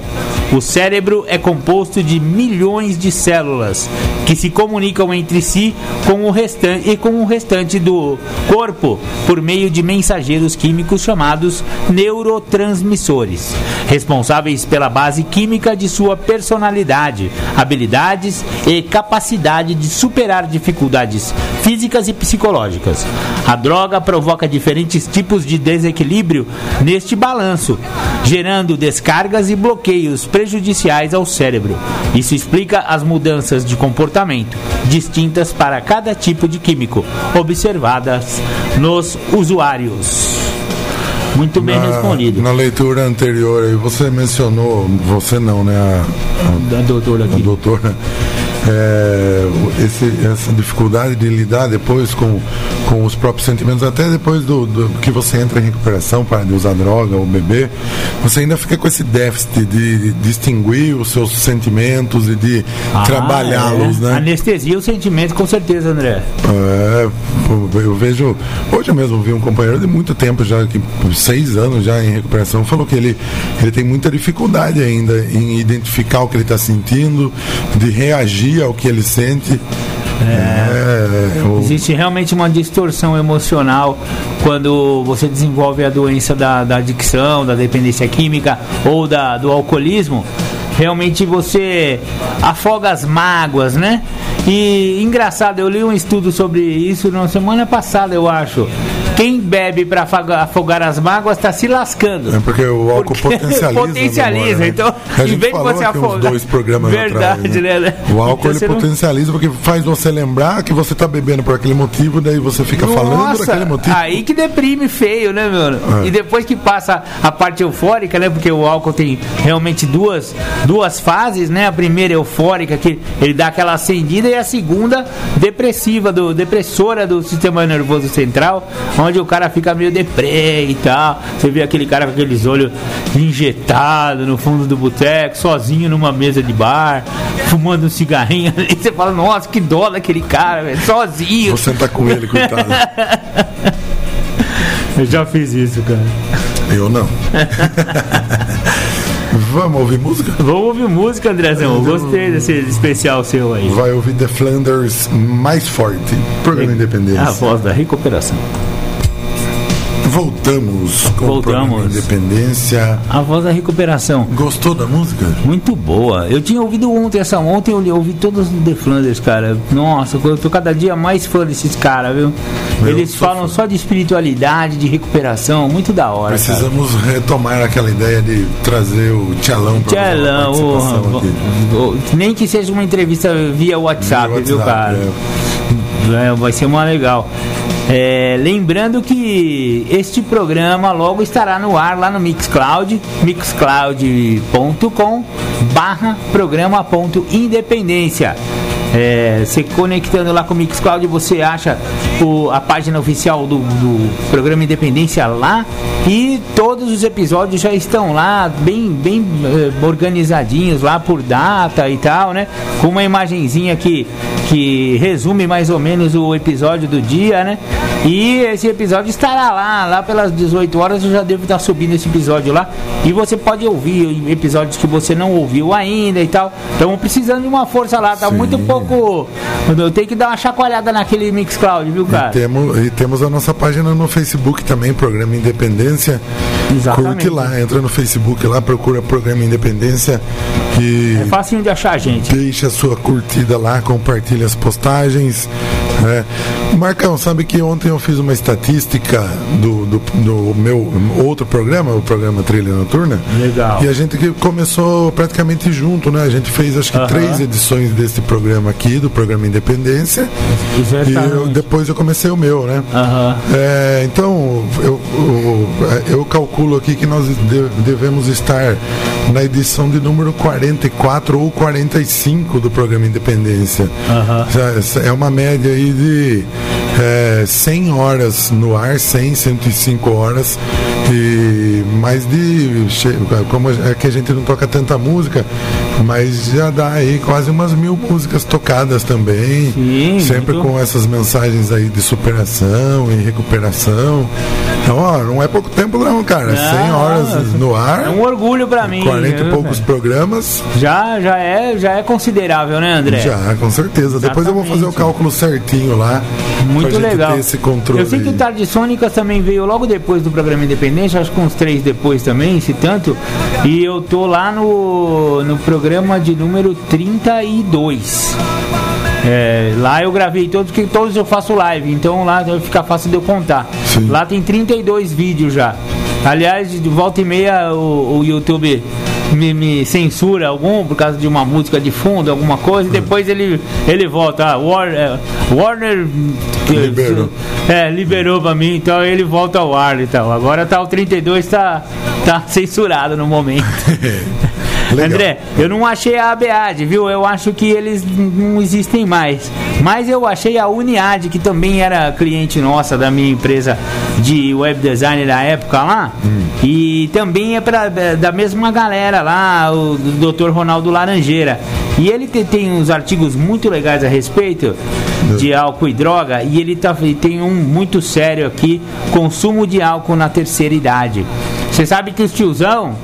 O cérebro é composto de milhões de células que se comunicam entre si com o restante e com o restante do corpo por meio de mensageiros químicos chamados neurotransmissores, responsáveis pela base química de sua personalidade, habilidades e capacidade de superar dificuldades físicas e psicológicas. A droga provoca diferentes tipos de desequilíbrio neste balanço, gerando descargas e bloqueios prejudiciais ao cérebro. Isso explica as mudanças de comportamento distintas para cada tipo de químico observadas nos usuários. Muito bem na, respondido. Na leitura anterior, você mencionou, você não, né? A, a, a doutora aqui. A doutora é, esse, essa dificuldade de lidar depois com, com os próprios sentimentos, até depois do, do que você entra em recuperação para usar droga ou beber, você ainda fica com esse déficit de, de distinguir os seus sentimentos e de ah, trabalhá-los, é. né? Anestesia o sentimento, com certeza, André. É, eu vejo. Hoje eu mesmo vi um companheiro de muito tempo, já que seis anos já em recuperação, falou que ele, ele tem muita dificuldade ainda em identificar o que ele está sentindo, de reagir ao que ele sente. É, É, o- Existe realmente uma distorção emocional quando você desenvolve a doença da, da adicção, da dependência química ou da, do alcoolismo. Realmente você afoga as mágoas, né? E engraçado, eu li um estudo sobre isso na semana passada, eu acho. Quem bebe para afogar as mágoas está se lascando. É porque o álcool Porque potencializa. potencializa, a memória, né? então, A em gente vez de você afogar- dois programas Verdade, atrás, né? né? O álcool Então ele você não- potencializa porque faz você lembrar que você tá bebendo por aquele motivo, daí você fica falando Nossa, daquele motivo. aí que deprime feio, né, meu? É. E depois que passa a parte eufórica, né? Porque o álcool tem realmente duas, duas fases, né? A primeira eufórica, que ele dá aquela acendida, e a segunda depressiva, do, depressora do sistema nervoso central, onde o cara fica meio deprê e tal. Você vê aquele cara com aqueles olhos injetados no fundo do boteco, sozinho numa mesa de bar, fumando um cigarrinho ali. Você fala, nossa, que dó daquele cara, velho, sozinho. Vou sentar com ele, coitado. Eu já fiz isso, cara. Eu não. Vamos ouvir música? Vamos ouvir música, Andrezão. Gostei desse especial seu aí. Vai ouvir The Flanders mais forte. Programa Independência. A voz da recuperação. Voltamos com o Voltamos. Independência. A voz da recuperação. Gostou da música? Muito boa. Eu tinha ouvido ontem essa ontem, eu ouvi todos os The Flanders, cara. Nossa, eu tô cada dia mais fã desses caras, viu? Eu Eles falam fã. só de espiritualidade, de recuperação, muito da hora. cara. Precisamos retomar aquela ideia de trazer o Tchalão participação ô, aqui. ô, nem que seja uma entrevista via WhatsApp, Via viu, WhatsApp, cara? é. É, vai ser uma legal. É, lembrando que este programa logo estará no ar lá no Mixcloud, mixcloud.com barra programa ponto independência. É, se conectando lá com o Mixcloud, você acha o- a página oficial do, do programa Independência lá e todos os episódios já estão lá, bem, bem eh, organizadinhos lá por data e tal, né? Com uma imagenzinha que, que resume mais ou menos o episódio do dia, né? E esse episódio estará lá, lá pelas 18 horas eu já devo estar subindo esse episódio lá. E você pode ouvir episódios que você não ouviu ainda e tal. Estamos precisando de uma força lá, tá Sim. muito pouco. Eu tenho que dar uma chacoalhada naquele Mixcloud, viu, E cara? temos, e temos a nossa página no Facebook também, Programa Independência. Exatamente. Curte lá, entra no Facebook lá, procura Programa Independência e É facinho de achar, gente. deixa a sua curtida lá, compartilha as postagens. Né? Marcão, sabe que ontem eu fiz uma estatística do, do, do meu outro programa, o programa Trilha Noturna. Legal. E a gente que começou praticamente junto, né? A gente fez acho que Aham. três edições desse programa aqui, do programa Independência. E eu- depois eu comecei o meu, né? Aham. É, então, eu, eu, eu calculo aqui que nós de- devemos estar na edição de número 44 ou 45 do programa Independência. Já- essa É uma média aí de é, 100 horas no ar, 100, 105 horas. E mais de. Como é que a gente não toca tanta música, mas já dá aí quase umas mil músicas tocadas também. Sim, sempre muito. com essas mensagens aí de superação e recuperação. Então, ó, não é pouco tempo não, cara. 100 horas no ar, É um orgulho pra mim. 40 e poucos cara? programas. Já, já, é, já é considerável, né, André? Já, com certeza. Depois eu vou fazer o Exatamente. cálculo certinho lá. Muito legal. ter esse controle. Eu sei que o. Tarde Sônicas também veio logo depois do programa Independente, acho que uns três depois também, se tanto. E eu tô lá no, no programa de número 32. É, lá eu gravei todos, porque todos eu faço live, então lá fica fácil de eu contar. Sim. Lá tem 32 vídeos já. Aliás, de volta e meia o, o YouTube me, me censura algum por causa de uma música de fundo, alguma coisa, e depois ele, ele volta. Ah, Warner, Warner Liberou. É, liberou pra mim, então ele volta ao ar e tal. Agora tá o 32, tá, tá censurado no momento. Legal. André, eu não achei a ABAD, viu? Eu acho que eles não existem mais. Mas eu achei a Uniad, que também era cliente nossa da minha empresa de web design da época lá. Hum. E também é pra, da mesma galera lá, o Dr. Ronaldo Laranjeira. E ele te- tem uns artigos muito legais a respeito de álcool e droga. E ele tá, tem um muito sério aqui: consumo de álcool na terceira idade. Você sabe que os tiozão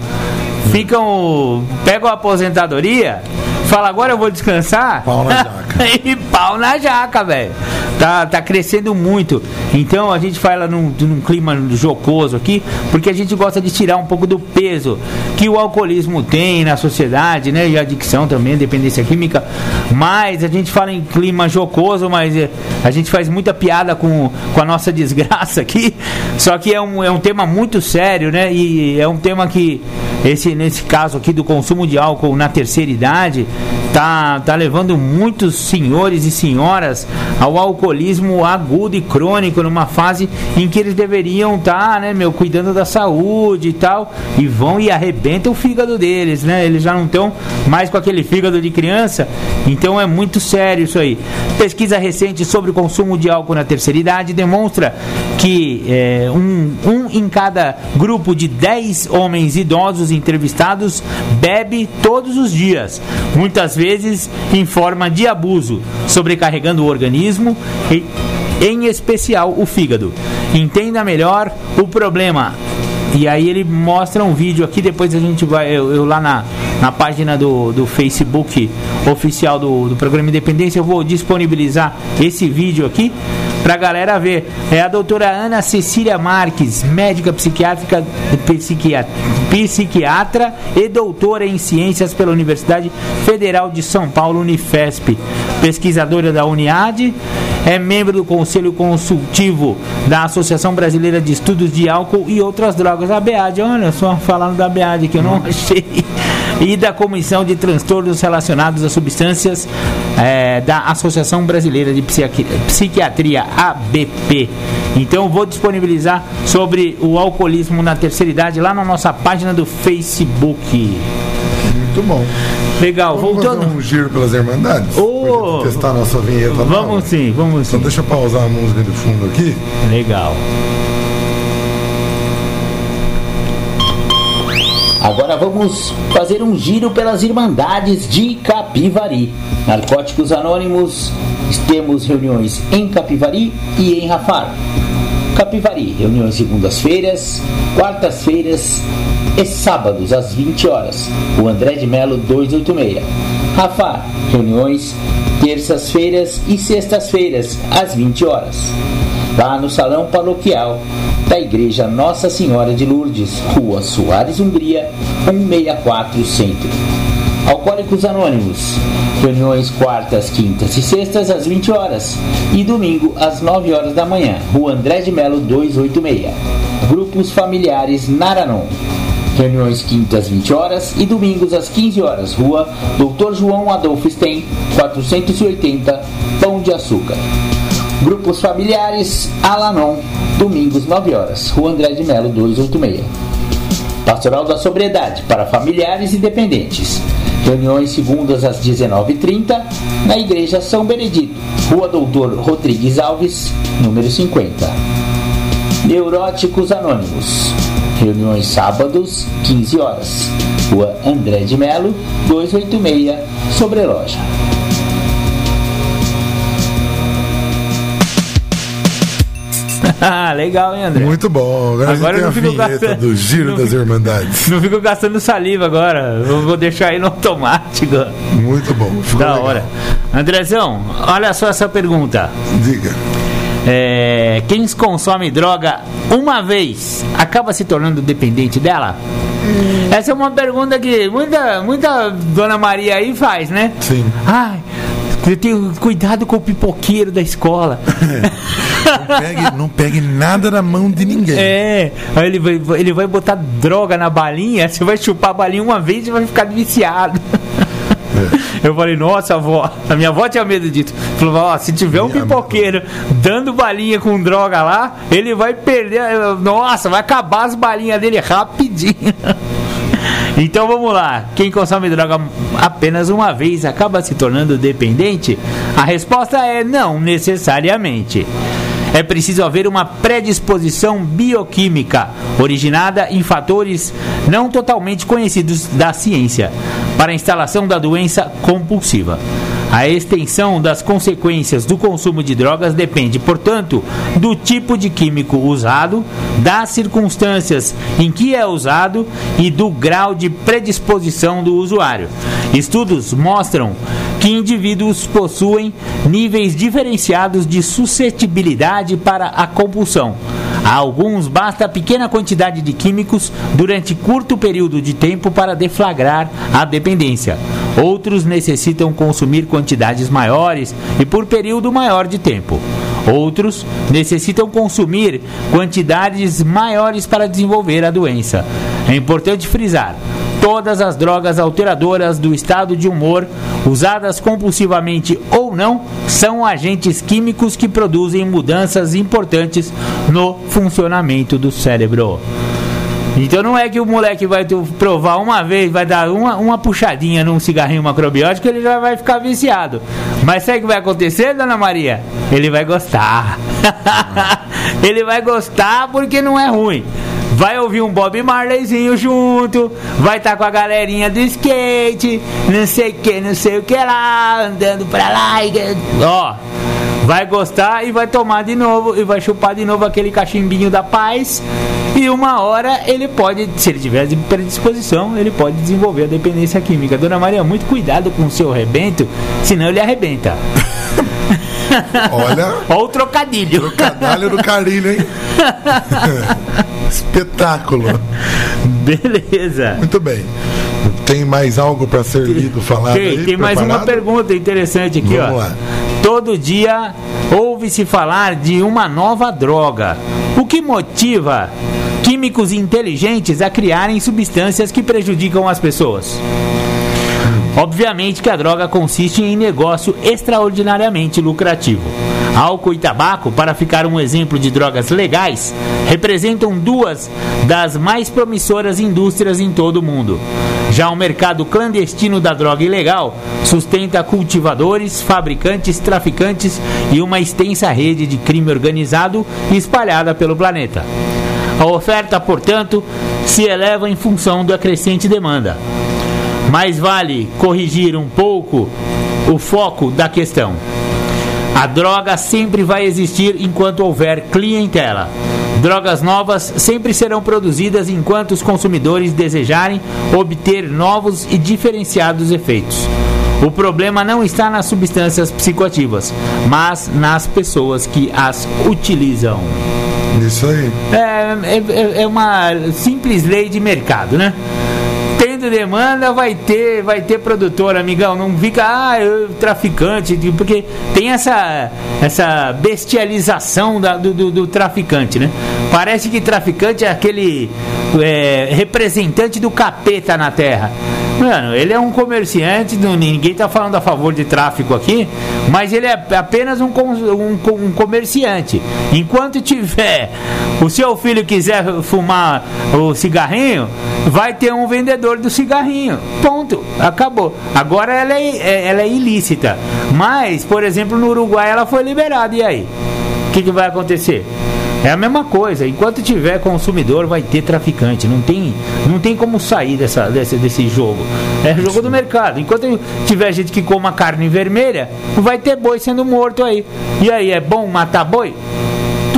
ficam. pegam a aposentadoria, fala agora eu vou descansar. Pau na jaca. e pau na jaca, velho. Tá, tá crescendo muito. Então a gente fala num, num clima jocoso aqui, porque a gente gosta de tirar um pouco do peso que o alcoolismo tem na sociedade, né? E a adicção também, dependência química. Mas a gente fala em clima jocoso, mas eh, a gente faz muita piada com, com a nossa desgraça aqui. Só que é um, é um tema muito sério, né? E é um tema que, esse, nesse caso aqui do consumo de álcool na terceira idade, tá, tá levando muitos senhores e senhoras ao alcoolismo agudo e crônico, numa fase em que eles deveriam estar, tá, né, meu, cuidando da saúde e tal, e vão e arrebentam o fígado deles, né? Eles já não estão mais com aquele fígado de criança, então é muito sério isso aí. Pesquisa recente sobre o consumo de álcool na terceira idade demonstra que é, um, um em cada grupo de 10 homens idosos entrevistados bebe todos os dias, muitas vezes em forma de abuso, sobrecarregando o organismo e, em especial, o fígado. Entenda melhor o problema. E aí ele mostra um vídeo aqui, depois a gente vai, eu, eu lá na, na página do, do Facebook oficial do, do programa Independência, eu vou disponibilizar esse vídeo aqui pra galera ver. É a doutora Ana Cecília Marques, médica psiquiátrica, psiquiatra, psiquiatra e doutora em ciências pela Universidade Federal de São Paulo, Unifesp, pesquisadora da Uniad, é membro do Conselho Consultivo da Associação Brasileira de Estudos de Álcool e Outras Drogas, a BEAD. Olha só, falando da BEAD que eu não achei e da Comissão de Transtornos Relacionados a Substâncias é, da Associação Brasileira de Psiquiatria, ABP. Então vou disponibilizar sobre o alcoolismo na terceira idade lá na nossa página do Facebook. Muito bom. Legal, Vamos voltando. fazer um giro pelas Irmandades? Gente testar a nossa vinheta Vamos nova? sim, vamos Então sim. deixa eu pausar a música de fundo aqui. Legal. Agora vamos fazer um giro pelas Irmandades de Capivari. Narcóticos Anônimos, temos reuniões em Capivari e em Rafar. Capivari, reuniões segundas-feiras, quartas-feiras e sábados às 20 horas. O André de Melo 286. Rafar, reuniões terças-feiras e sextas-feiras às 20 horas. Lá no Salão Paroquial da Igreja Nossa Senhora de Lourdes, Rua Soares Hungria, 164 Centro. Alcoólicos Anônimos. Reuniões quartas, quintas e sextas às 20 horas e domingo às 9 horas da manhã. Rua André de Melo 286. Grupos familiares Naranon. Reuniões quintas 20 horas e domingos às 15 horas. Rua Dr. João Adolfo Stein, 480, Pão de Açúcar. Grupos familiares Alanon, domingos 9 horas. Rua André de Melo 286. Pastoral da Sobriedade para familiares e dependentes. Reuniões segundas às 19h30 na Igreja São Benedito, Rua Doutor Rodrigues Alves, número 50. Neuróticos Anônimos. Reuniões sábados, 15 horas. Rua André de Melo, 286, sobre loja. Ah, legal, hein, André? Muito bom. Agora, Agora eu a gente não fico vinheta gastando- do Giro não das fico- Irmandades. Não fico gastando saliva agora. Eu vou deixar aí no automático. Muito bom. Ficou Da legal. hora. Andrezão, olha só essa pergunta. Diga. É, quem consome droga uma vez acaba se tornando dependente dela? Essa é uma pergunta que muita, muita Dona Maria aí faz, né? Sim. Ai, eu tenho cuidado com o pipoqueiro da escola. Não pegue, não pegue nada na mão de ninguém. É, aí ele vai, ele vai botar droga na balinha, você vai chupar a balinha uma vez e vai ficar viciado. Eu falei, nossa, avó, a minha avó tinha medo disso. Falou, ó, se tiver um pipoqueiro dando balinha com droga lá, ele vai perder. Nossa, vai acabar as balinhas dele rapidinho. Então vamos lá. Quem consome droga apenas uma vez acaba se tornando dependente? A resposta é não necessariamente. É preciso haver uma predisposição bioquímica, originada em fatores não totalmente conhecidos da ciência, para a instalação da doença compulsiva. A extensão das consequências do consumo de drogas depende, portanto, do tipo de químico usado, das circunstâncias em que é usado e do grau de predisposição do usuário. Estudos mostram que indivíduos possuem níveis diferenciados de suscetibilidade para a compulsão. A alguns basta pequena quantidade de químicos durante curto período de tempo para deflagrar a dependência. Outros necessitam consumir quantidades maiores e por período maior de tempo. Outros necessitam consumir quantidades maiores para desenvolver a doença. É importante frisar: todas as drogas alteradoras do estado de humor, usadas compulsivamente ou não, são agentes químicos que produzem mudanças importantes no funcionamento do cérebro. Então não é que o moleque vai provar uma vez, vai dar uma, uma puxadinha num cigarrinho macrobiótico, ele já vai ficar viciado. Mas sabe o que vai acontecer, dona Maria? Ele vai gostar. ele vai gostar porque não é ruim vai ouvir um Bob Marleyzinho junto, vai estar tá com a galerinha do skate, não sei o que, não sei o que lá, andando pra lá, e, ó, vai gostar e vai tomar de novo e vai chupar de novo aquele cachimbinho da paz. E uma hora ele pode, se ele tiver predisposição, ele pode desenvolver a dependência química. Dona Maria, muito cuidado com o seu rebento, senão ele arrebenta. Olha. Olha o trocadilho. Trocadilho do carinho, hein? Espetáculo. Beleza. Muito bem. Tem mais algo para ser lido, falado? Tem, aí, tem mais uma pergunta interessante aqui, Vamos ó. Lá. Todo dia ouve-se falar de uma nova droga. O que motiva químicos inteligentes a criarem substâncias que prejudicam as pessoas? Obviamente que a droga consiste em negócio extraordinariamente lucrativo. Álcool e tabaco, para ficar um exemplo de drogas legais, representam duas das mais promissoras indústrias em todo o mundo. Já o mercado clandestino da droga ilegal sustenta cultivadores, fabricantes, traficantes e uma extensa rede de crime organizado espalhada pelo planeta. A oferta, portanto, se eleva em função da crescente demanda. Mais vale corrigir um pouco o foco da questão. A droga sempre vai existir enquanto houver clientela. Drogas novas sempre serão produzidas enquanto os consumidores desejarem obter novos e diferenciados efeitos. O problema não está nas substâncias psicoativas, mas nas pessoas que as utilizam. Isso aí. É, é, é uma simples lei de mercado, né? Tendo demanda, vai ter, vai ter produtor, amigão. Não fica, ah, eu, traficante, porque tem essa, essa bestialização da, do, do, do, traficante, né? Parece que traficante é aquele é, representante do capeta na terra. Mano, ele é um comerciante, ninguém tá falando a favor de tráfico aqui, mas ele é apenas um, um, um comerciante. Enquanto tiver o seu filho quiser fumar o cigarrinho, vai ter um vendedor do cigarrinho. Ponto. Acabou. Agora ela é, é ela é ilícita. Mas, por exemplo, no Uruguai ela foi liberada. E aí? O que, que vai acontecer? É a mesma coisa. Enquanto tiver consumidor, vai ter traficante. Não tem, não tem como sair dessa, desse, desse jogo. É jogo do mercado. Enquanto tiver gente que coma carne vermelha, vai ter boi sendo morto aí. E aí, é bom matar boi?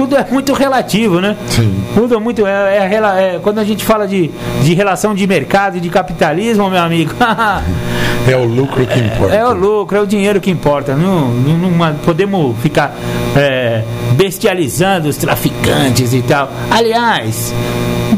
Tudo é muito relativo, né? Sim. Tudo é muito. É, é, é, quando a gente fala de, de relação de mercado e de capitalismo, meu amigo. é o lucro que importa. É, o lucro, é o dinheiro que importa. Não, não, não podemos ficar é, bestializando os traficantes e tal. Aliás,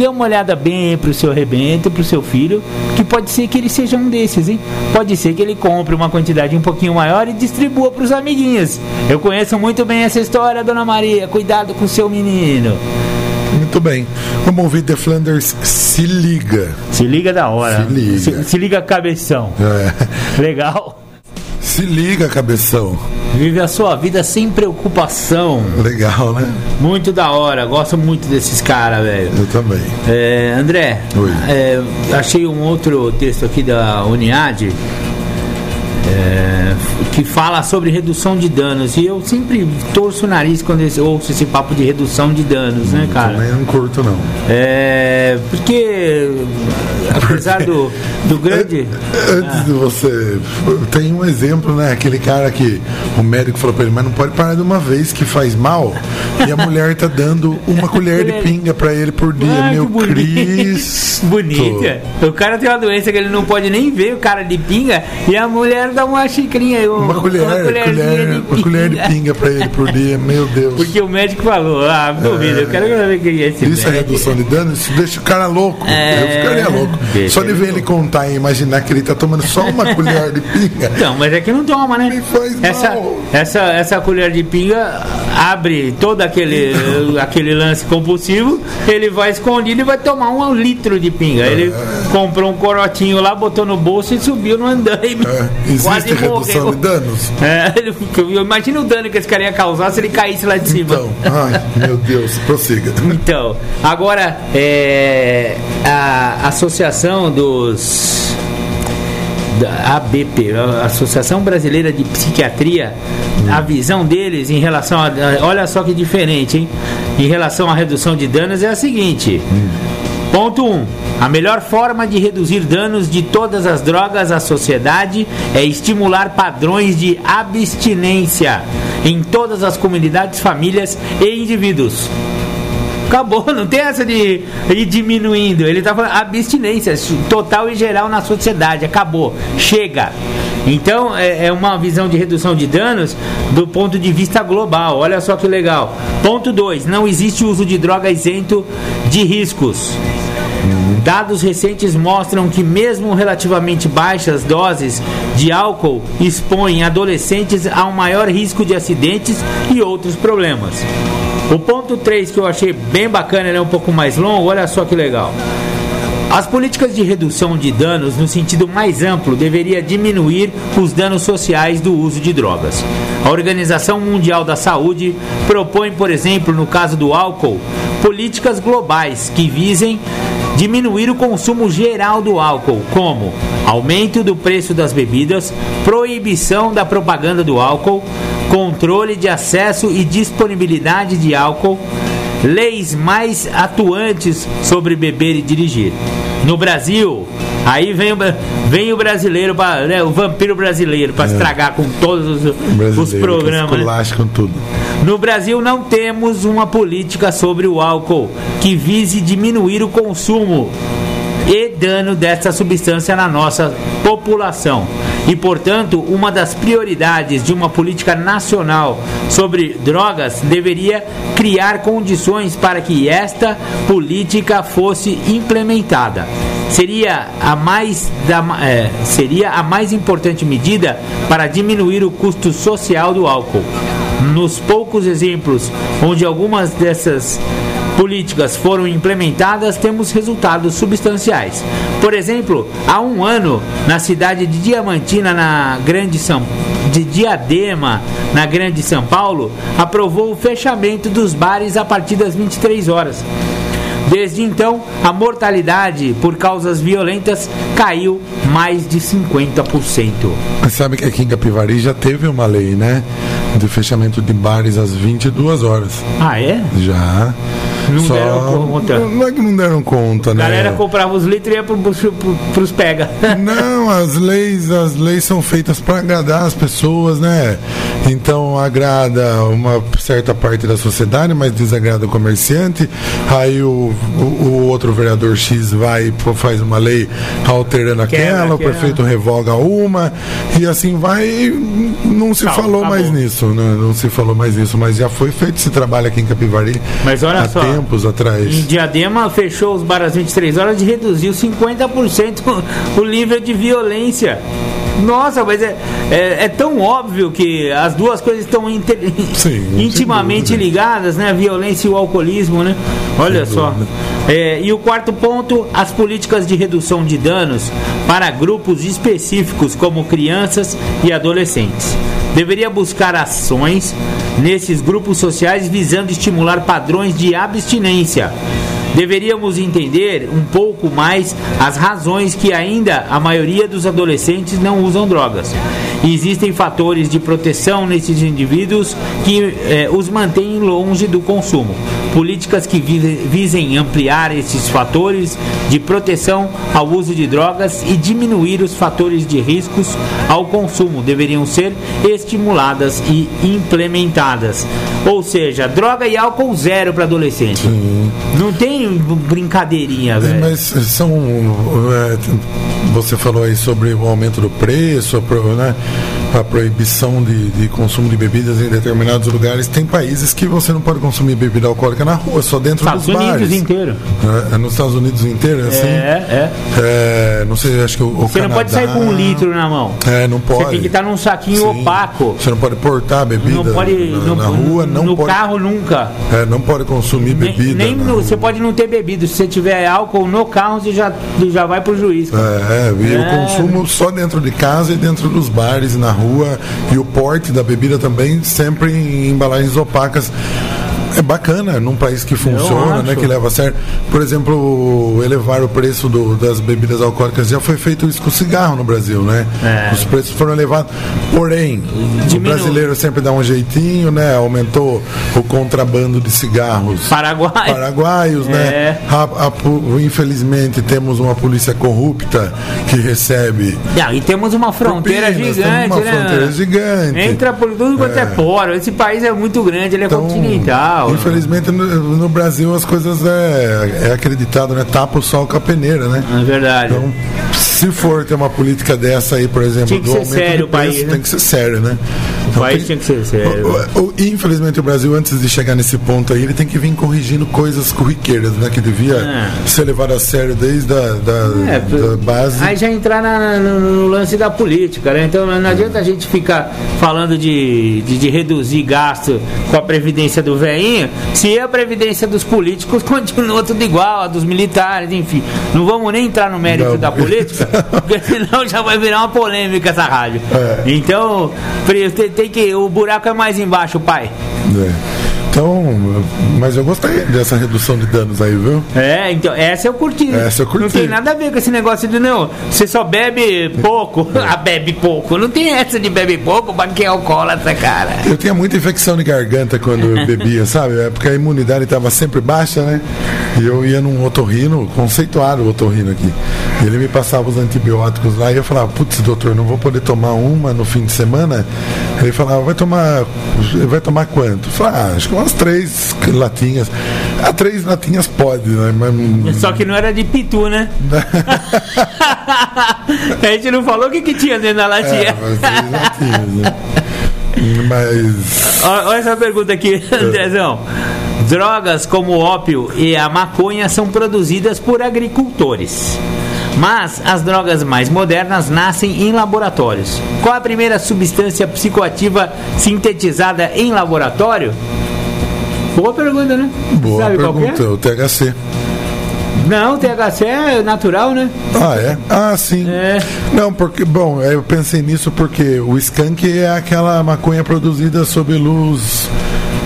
dê uma olhada bem pro seu rebento, pro seu filho, que pode ser que ele seja um desses, hein? Pode ser que ele compre uma quantidade um pouquinho maior e distribua pros amiguinhos. Eu conheço muito bem essa história, dona Maria. Cuidado com o seu menino. Muito bem. Vamos ouvir The Flanders Se Liga. Se liga da hora. Se liga. Se, se liga cabeção. É. Legal. Se liga, cabeção. Vive a sua vida sem preocupação. Legal, né? Muito da hora. Gosto muito desses caras, velho. Eu também. É, André, é, achei um outro texto aqui da Uniad. É, que fala sobre redução de danos. E eu sempre torço o nariz quando eu ouço esse papo de redução de danos, né, cara? Também não curto, não. É, porque, apesar do, do grande. Antes de você. Tem um exemplo, né? Aquele cara que o médico falou pra ele, mas não pode parar de uma vez que faz mal. E a mulher tá dando uma colher de pinga pra ele por dia. Ah, Meu bonito. Cristo. Bonita. O cara tem uma doença que ele não pode nem ver o cara de pinga e a mulher dá uma xicrinha. Uma colher, colherzinha colher, uma colher de pinga pra ele por dia. Meu Deus. Porque o médico falou, ah, duvido, eu quero ver quem é esse Isso é redução de dano, isso deixa o cara louco. É, eu ficaria louco. Só de ver ele contar e imaginar que ele tá tomando só uma colher de pinga. Então, mas é que não toma, né? Me faz Essa, mal. essa, essa colher de pinga abre todo aquele, aquele lance compulsivo, ele vai escondido e vai tomar um litro de pinga. Ele comprou um corotinho lá, botou no bolso e subiu no andaime. É, Quase morreu. de danos? É, imagina o dano que esse cara ia causar se ele caísse lá de cima. Então, ai, meu Deus, prossiga. Então, agora é, a Associação dos da ABP, a Associação Brasileira de Psiquiatria, a visão deles em relação a, olha só que diferente, hein? Em relação à redução de danos é a seguinte: Ponto 1. Um, a melhor forma de reduzir danos de todas as drogas à sociedade é estimular padrões de abstinência em todas as comunidades, famílias e indivíduos. Acabou, não tem essa de ir diminuindo. Ele tá falando abstinência total e geral na sociedade. Acabou, chega. Então é, é uma visão de redução de danos do ponto de vista global. Olha só que legal. Ponto 2: não existe uso de droga isento de riscos. Dados recentes mostram que, mesmo relativamente baixas doses de álcool, expõem adolescentes a um maior risco de acidentes e outros problemas. O ponto 3 que eu achei bem bacana, ele é um pouco mais longo, olha só que legal. As políticas de redução de danos, no sentido mais amplo, deveria diminuir os danos sociais do uso de drogas. A Organização Mundial da Saúde propõe, por exemplo, no caso do álcool, políticas globais que visem diminuir o consumo geral do álcool, como aumento do preço das bebidas, proibição da propaganda do álcool, controle de acesso e disponibilidade de álcool, leis mais atuantes sobre beber e dirigir. No Brasil, aí vem, o- vem o brasileiro, pra, né, o vampiro brasileiro, para estragar com todos os, os programas. né? com tudo. No Brasil não temos uma política sobre o álcool que vise diminuir o consumo e dano dessa substância na nossa população. E, portanto, uma das prioridades de uma política nacional sobre drogas deveria criar condições para que esta política fosse implementada. Seria a mais, da, é, seria a mais importante medida para diminuir o custo social do álcool. Nos poucos exemplos onde algumas dessas políticas foram implementadas, temos resultados substanciais. Por exemplo, há um ano, na cidade de Diamantina, na Grande São de Diadema, na Grande São Paulo, aprovou o fechamento dos bares a partir das 23 horas. Desde então, a mortalidade por causas violentas caiu mais de 50%. Mas sabe que aqui em Capivari já teve uma lei, né? De fechamento de bares às 22 horas. Ah, é? Já. Não deram conta. Não é que não deram conta, A né? galera comprava os litros e ia pro, pro, pro, pros pega. Não, as leis, as leis são feitas para agradar as pessoas, né? Então agrada uma certa parte da sociedade, mas desagrada o comerciante. Aí o, o, o outro vereador X vai e faz uma lei alterando aquela, o prefeito revoga uma, e assim vai. Não se Não, falou mais nisso, né? não se falou mais nisso, mas já foi feito esse trabalho aqui em Capivari Mas olha só. Tempos atrás. Em Diadema fechou os bares às 23 horas e reduziu 50% o nível de violência. Nossa, mas é, é, é tão óbvio que as duas coisas estão inter- Sim, intimamente ligadas, né? A violência e o alcoolismo, né? Olha Sem só. É, e o quarto ponto, as políticas de redução de danos para grupos específicos como crianças e adolescentes. Deveria buscar ações nesses grupos sociais visando estimular padrões de abstinência. Deveríamos entender um pouco mais as razões que ainda a maioria dos adolescentes não usam drogas. Existem fatores de proteção nesses indivíduos que eh, os mantêm longe do consumo. Políticas que visem ampliar esses fatores de proteção ao uso de drogas e diminuir os fatores de riscos ao consumo deveriam ser estimuladas e implementadas. Ou seja, droga e álcool zero para adolescente. Sim. Não tem brincadeirinha, velho. Mas são. É, você falou aí sobre o aumento do preço, né? A proibição de, de, consumo de bebidas em determinados lugares. Tem países que você não pode consumir bebida alcoólica na rua, só dentro Estados dos Unidos bares. inteiro. É, é, nos Estados Unidos inteiro, assim. É, é. é não sei, acho que o, o Você Canadá, não pode sair com um litro na mão. É, não pode. Você tem que estar num saquinho Sim. opaco. Você não pode portar bebida Não pode na, no, na rua, não no pode. carro nunca. É, não pode consumir Nem, bebida. nem no- você pode não ter bebido. Se você tiver álcool no carro, você já, já vai pro juiz. cara. É, e É. o consumo só dentro de casa e dentro dos bares e na rua. E o porte da bebida também sempre em embalagens opacas. É bacana num país que funciona, né? Que leva a sério. Por exemplo, elevar o preço do- das bebidas alcoólicas já foi feito isso com cigarro no Brasil, né? É. Os preços foram elevados. Porém, o brasileiro sempre dá um jeitinho, né? Aumentou o contrabando de cigarros Paraguai. paraguaios, né? É. A- a pu- infelizmente temos uma polícia corrupta que recebe Não, e temos uma fronteira propinas, gigante, temos uma né? fronteira gigante. Entra por tudo quanto é, É. poro. Esse país é muito grande, ele é Então, continental. Infelizmente no, no Brasil as coisas é, é acreditado, né? Tapa o sol com a peneira, né? É verdade. Então, se for ter uma política dessa aí, por exemplo, do aumento sério de o país, preço, né? tem que ser sério, né? O país tinha que ser sério. O- o- infelizmente o Brasil, antes de chegar nesse ponto aí, ele tem que vir corrigindo coisas corriqueiras, né? Que devia É. ser levado a sério desde a da, É, da base. Aí já entrar na- no, no lance da política, né? Então não adianta a gente ficar falando de, de, de reduzir gasto com a previdência do veinho, se a previdência dos políticos continua tudo igual, a dos militares, enfim. Não vamos nem entrar no mérito Não. da política, porque senão já vai virar uma polêmica essa rádio. É. Então, tem, tem que. O buraco é mais embaixo, pai. É. Então, mas eu gostei dessa redução de danos aí, viu? É, então, essa eu curti. Essa eu curti. Não tem nada a ver com esse negócio de não. Você só bebe pouco. ah, bebe pouco. Não tem essa de bebe pouco pra quem é alcoólatra, cara. Eu tinha muita infecção de garganta quando eu bebia, sabe? É porque a imunidade estava sempre baixa, né? E eu ia num otorrino, conceituado o otorrino aqui. E ele me passava os antibióticos lá e eu falava, putz, doutor, não vou poder tomar uma no fim de semana. Ele falava, vai tomar. Vai tomar quanto? Eu falava, ah, acho que umas três latinhas. Ah, três latinhas pode, né? Mas. Só que não era de pitu, né? a gente não falou o que, que tinha dentro da É, latinha. mas três latinhas, né? Mas. Olha olha essa pergunta aqui, Andrezão. Drogas como o ópio e a maconha são produzidas por agricultores. Mas as drogas mais modernas nascem em laboratórios. Qual a primeira substância psicoativa sintetizada em laboratório? Boa pergunta, né? Boa Sabe que pergunta, o THC. é? Não, o THC é natural, né? Ah, é? Ah, sim. É. Não, porque, bom, eu pensei nisso porque o skunk é aquela maconha produzida sob luz.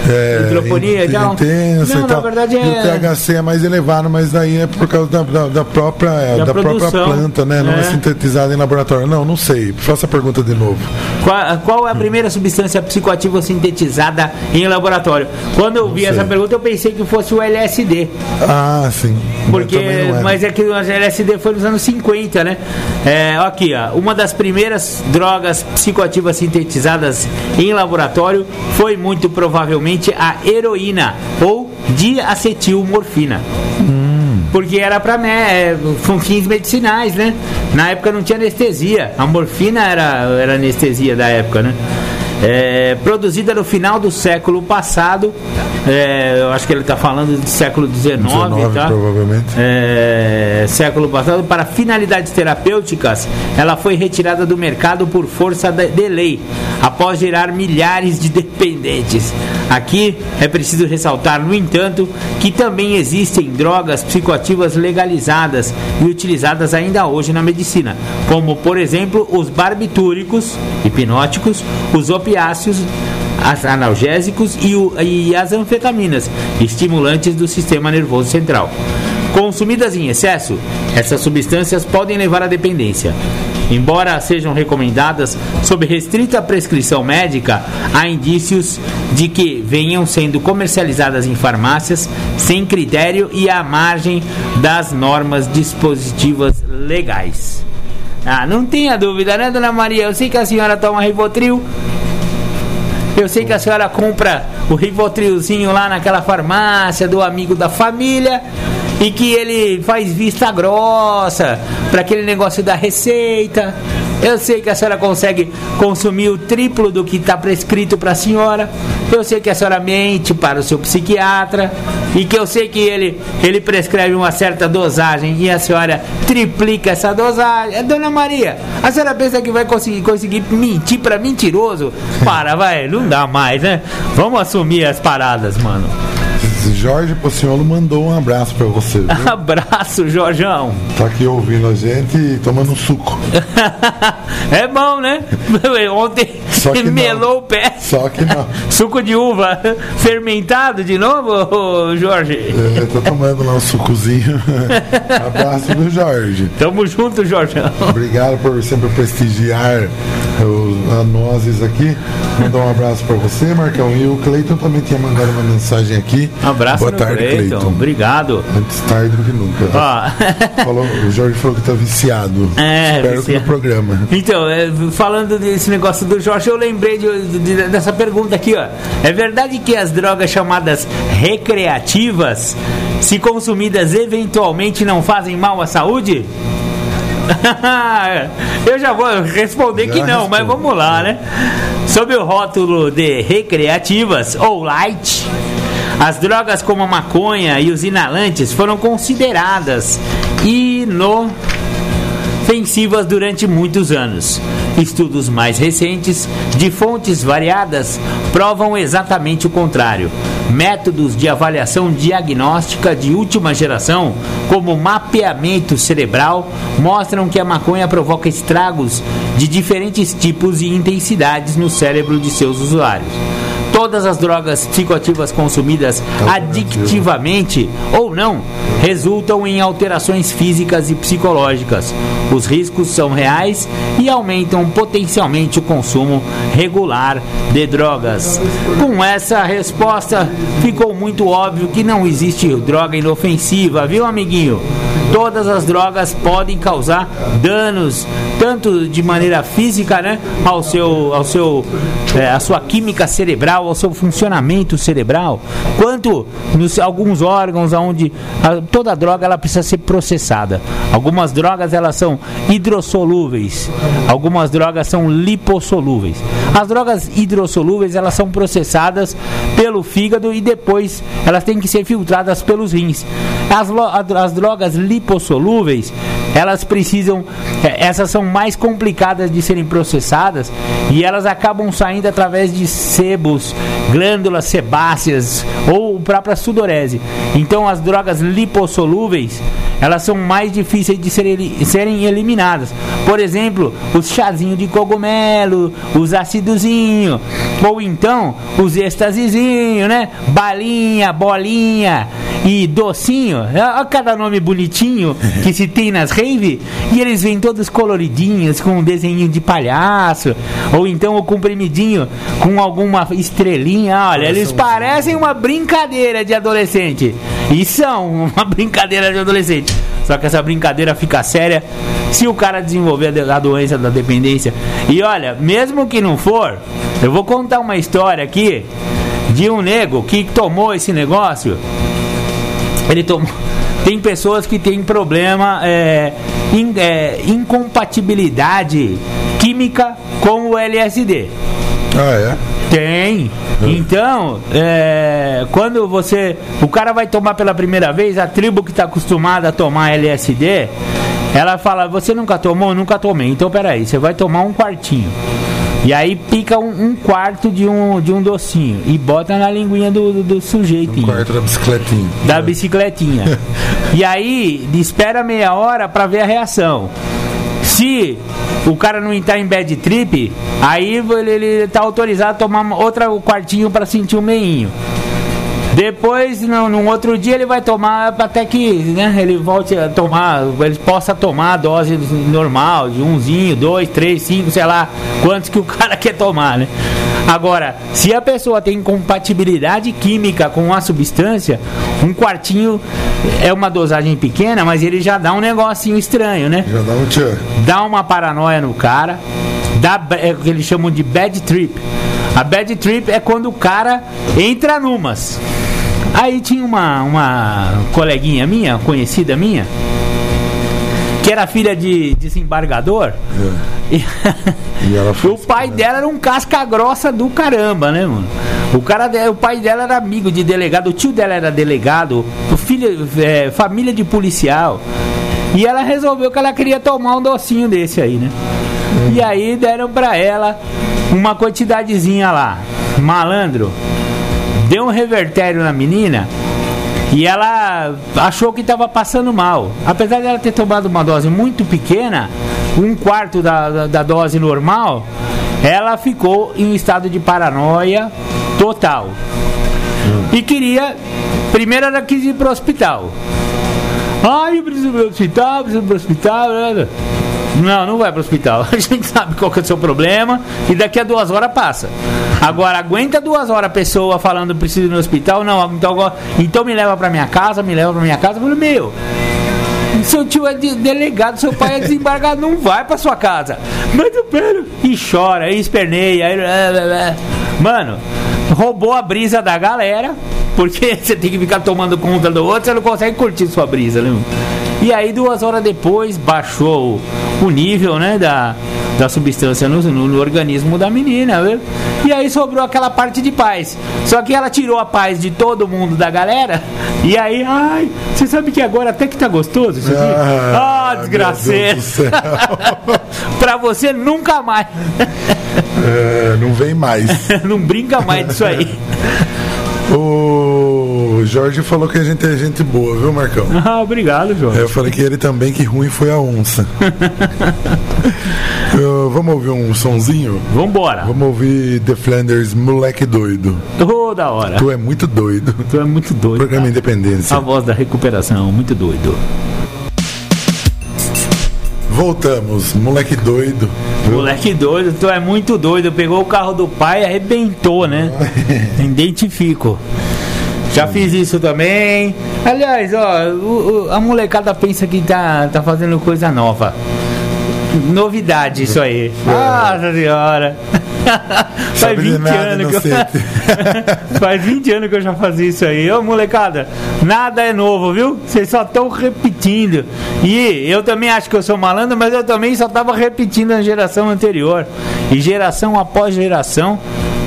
É, Hidroponia e tal? intensa Não, e na tal. verdade E é- o THC é mais elevado, mas daí é por causa da, da, da própria, Da da própria planta, né? Não é. É. sintetizada em laboratório. Não, não sei. Faça a pergunta de novo. Qual, qual é a primeira substância psicoativa sintetizada em laboratório? Quando eu vi essa pergunta, eu pensei que fosse o LSD. Ah, sim. Porque, é. mas é que o LSD foi nos anos 50, né? É, aqui, ó, uma das primeiras drogas psicoativas sintetizadas em laboratório foi muito provavelmente a heroína ou diacetilmorfina. Porque era para com fins medicinais, né? Na época não tinha anestesia. A morfina era, era anestesia da época, né? É, produzida no final do século passado, é, eu acho que ele está falando do século XIX, 19, tá? provavelmente. é, século passado, para finalidades terapêuticas, ela foi retirada do mercado por força de, de lei, após gerar milhares de dependentes. Aqui é preciso ressaltar, no entanto, que também existem drogas psicoativas legalizadas e utilizadas ainda hoje na medicina, como, por exemplo, os barbitúricos, hipnóticos, os opiáceos, as analgésicos e, o- e as anfetaminas, estimulantes do sistema nervoso central. Consumidas em excesso, essas substâncias podem levar à dependência. Embora sejam recomendadas sob restrita prescrição médica, há indícios de que venham sendo comercializadas em farmácias sem critério e à margem das normas dispositivas legais. Ah, não tenha dúvida, né, dona Maria? Eu sei que a senhora toma Rivotril. Eu sei que a senhora compra o Rivotrilzinho lá naquela farmácia do amigo da família e que ele faz vista grossa para aquele negócio da receita. Eu sei que a senhora consegue consumir o triplo do que está prescrito para a senhora. Eu sei que a senhora mente para o seu psiquiatra e que eu sei que ele, ele prescreve uma certa dosagem e a senhora triplica essa dosagem. Dona Maria, a senhora pensa que vai conseguir, conseguir mentir para mentiroso? Para, vai, não dá mais, né? Vamos assumir as paradas, mano. Jorge Pociolo mandou um abraço para você. Viu? abraço, Jorjão. Tá aqui ouvindo a gente e tomando um suco. é bom, né? Ontem melou não. o pé. Só que não. Suco de uva fermentado de novo, Jorge? É, eu tô tomando lá um sucozinho. abraço do Jorge. Tamo junto, Jorjão. Obrigado por sempre prestigiar os, a nozes aqui. Mandar um abraço para você, Marcão. E o Cleiton também tinha mandado uma mensagem aqui. Um abraço, Boa tarde, Cleiton. Obrigado. Antes tarde do que nunca. Falou, o Jorge falou que tá viciado. É, Espero viciado. Programa. Então, é, falando desse negócio do Jorge, eu lembrei de, de, dessa pergunta aqui, ó. É verdade que as drogas chamadas recreativas, se consumidas eventualmente, não fazem mal à saúde? eu já vou responder já que não, responde. mas vamos lá, né? Sob o rótulo de recreativas ou light, as drogas como a maconha e os inalantes foram consideradas inofensivas durante muitos anos. Estudos mais recentes, de fontes variadas, provam exatamente o contrário. Métodos de avaliação diagnóstica de última geração, como mapeamento cerebral, mostram que a maconha provoca estragos de diferentes tipos e intensidades no cérebro de seus usuários todas as drogas psicoativas consumidas adictivamente ou não resultam em alterações físicas e psicológicas. Os riscos são reais e aumentam potencialmente o consumo regular de drogas. Com essa resposta, ficou muito óbvio que não existe droga inofensiva, viu, amiguinho? Todas as drogas podem causar danos, tanto de maneira física, né, ao seu, ao seu, é, a sua química cerebral, ao seu funcionamento cerebral, quanto nos alguns órgãos onde a, toda droga ela precisa ser processada. Algumas drogas elas são hidrossolúveis, algumas drogas são lipossolúveis. As drogas hidrossolúveis elas são processadas pelo fígado e depois elas têm que ser filtradas pelos rins. As, as drogas lipossolúveis elas precisam, é, essas são mais complicadas de serem processadas e elas acabam saindo através de sebos, glândulas sebáceas ou própria sudorese. Então as drogas lipossolúveis elas são mais difíceis de serem, eliminadas. Por exemplo, os chazinhos de cogumelo, os ácidozinhos, ou então os êxtasizinhos, né? Balinha, bolinha e docinho. Olha cada nome bonitinho que se tem nas rave. E eles vêm todos coloridinhos, com um desenho de palhaço. Ou então o comprimidinho com alguma estrelinha. Olha, eles parecem uma brincadeira de adolescente. E são uma brincadeira de adolescente. Só que essa brincadeira fica séria se o cara desenvolver a doença da dependência. E olha, mesmo que não for, eu vou contar uma história aqui de um nego que tomou esse negócio ele tomou. Tem pessoas que têm problema, é, in, é, incompatibilidade química com o LSD. Ah, é? Tem. Então, é, quando você. O cara vai tomar pela primeira vez, a tribo que está acostumada a tomar LSD, ela fala: Você nunca tomou? Nunca tomei. Então, peraí, você vai tomar um quartinho. E aí pica um, um, quarto de um, de um docinho e bota na linguinha do, do, do sujeito. Um quarto da bicicletinha. Da bicicletinha. e aí espera meia hora para ver a reação. Se o cara não entrar em bad trip, aí ele, ele tá autorizado a tomar outro quartinho para sentir o meinho. Depois, no, num outro dia, ele vai tomar até que né, ele volte a tomar, ele possa tomar a dose normal, de umzinho, dois, três, cinco, sei lá, quantos que o cara quer tomar, né? Agora, se a pessoa tem compatibilidade química com a substância, um quartinho é uma dosagem pequena, mas ele já dá um negocinho estranho, né? Já dá um tchan. Dá uma paranoia no cara, dá é o que eles chamam de bad trip. A bad trip é quando o cara entra numas. Aí tinha uma, uma coleguinha minha, conhecida minha, que era filha de desembargador. E, E ela foi o pai dela era um casca grossa do caramba, né, mano? O, cara, o pai dela era amigo de delegado, o tio dela era delegado, o filho, é, família de policial. E ela resolveu que ela queria tomar um docinho desse aí, né? E aí deram pra ela uma quantidadezinha lá. Malandro, deu um revertério na menina e ela achou que estava passando mal. Apesar dela ter tomado uma dose muito pequena, um quarto da, da, da dose normal, ela ficou em estado de paranoia total. E queria. Primeiro ela quis ir pro hospital. Ai, eu preciso ir pro hospital, preciso ir pro hospital. Não, não vai pro hospital. A gente sabe qual que é o seu problema e daqui a duas horas passa. Agora, aguenta duas horas a pessoa falando preciso ir no hospital? Não, então, então me leva pra minha casa, me leva pra minha casa. Eu falei, meu, seu tio é de- delegado, seu pai é desembargado, não vai pra sua casa. Mas eu quero. E chora, e esperneia. blá. Mano, roubou a brisa da galera, porque você tem que ficar tomando conta do outro, você não consegue curtir sua brisa, né? E aí, duas horas depois, baixou o, nível, né, da, da substância no, no- no organismo da menina, viu? E aí sobrou aquela parte de paz. Só que ela tirou a paz de todo mundo da galera. E aí, ai, você sabe que agora até que tá gostoso isso aqui? Ah, Ah, desgraceiro. Pra você nunca mais. É, não vem mais. Não brinca mais disso aí. O Jorge falou que a gente é gente boa, viu, Marcão? Ah, obrigado, João. Eu falei que ele também, que ruim foi a onça. Eu- vamos ouvir um sonzinho? Vambora. Vamos ouvir The Flanders, moleque doido. Toda hora. Tu é muito doido. Tu é muito doido. Programa cara. Independência. A voz da recuperação, muito doido. Voltamos, moleque doido. Moleque doido, tu é muito doido. Pegou o carro do pai e arrebentou, né? Identifico. Já fiz isso também. Aliás, ó, o- o- a molecada pensa que tá, tá fazendo coisa nova. Novidade isso aí. Nossa senhora. Faz Sabe de 20 nada, anos que eu... Faz 20 anos que eu já fazia isso aí. Ô molecada, nada é novo, viu? Vocês só estão repetindo. E eu também acho que eu sou malandro, mas eu também só estava repetindo a geração anterior. E geração após geração,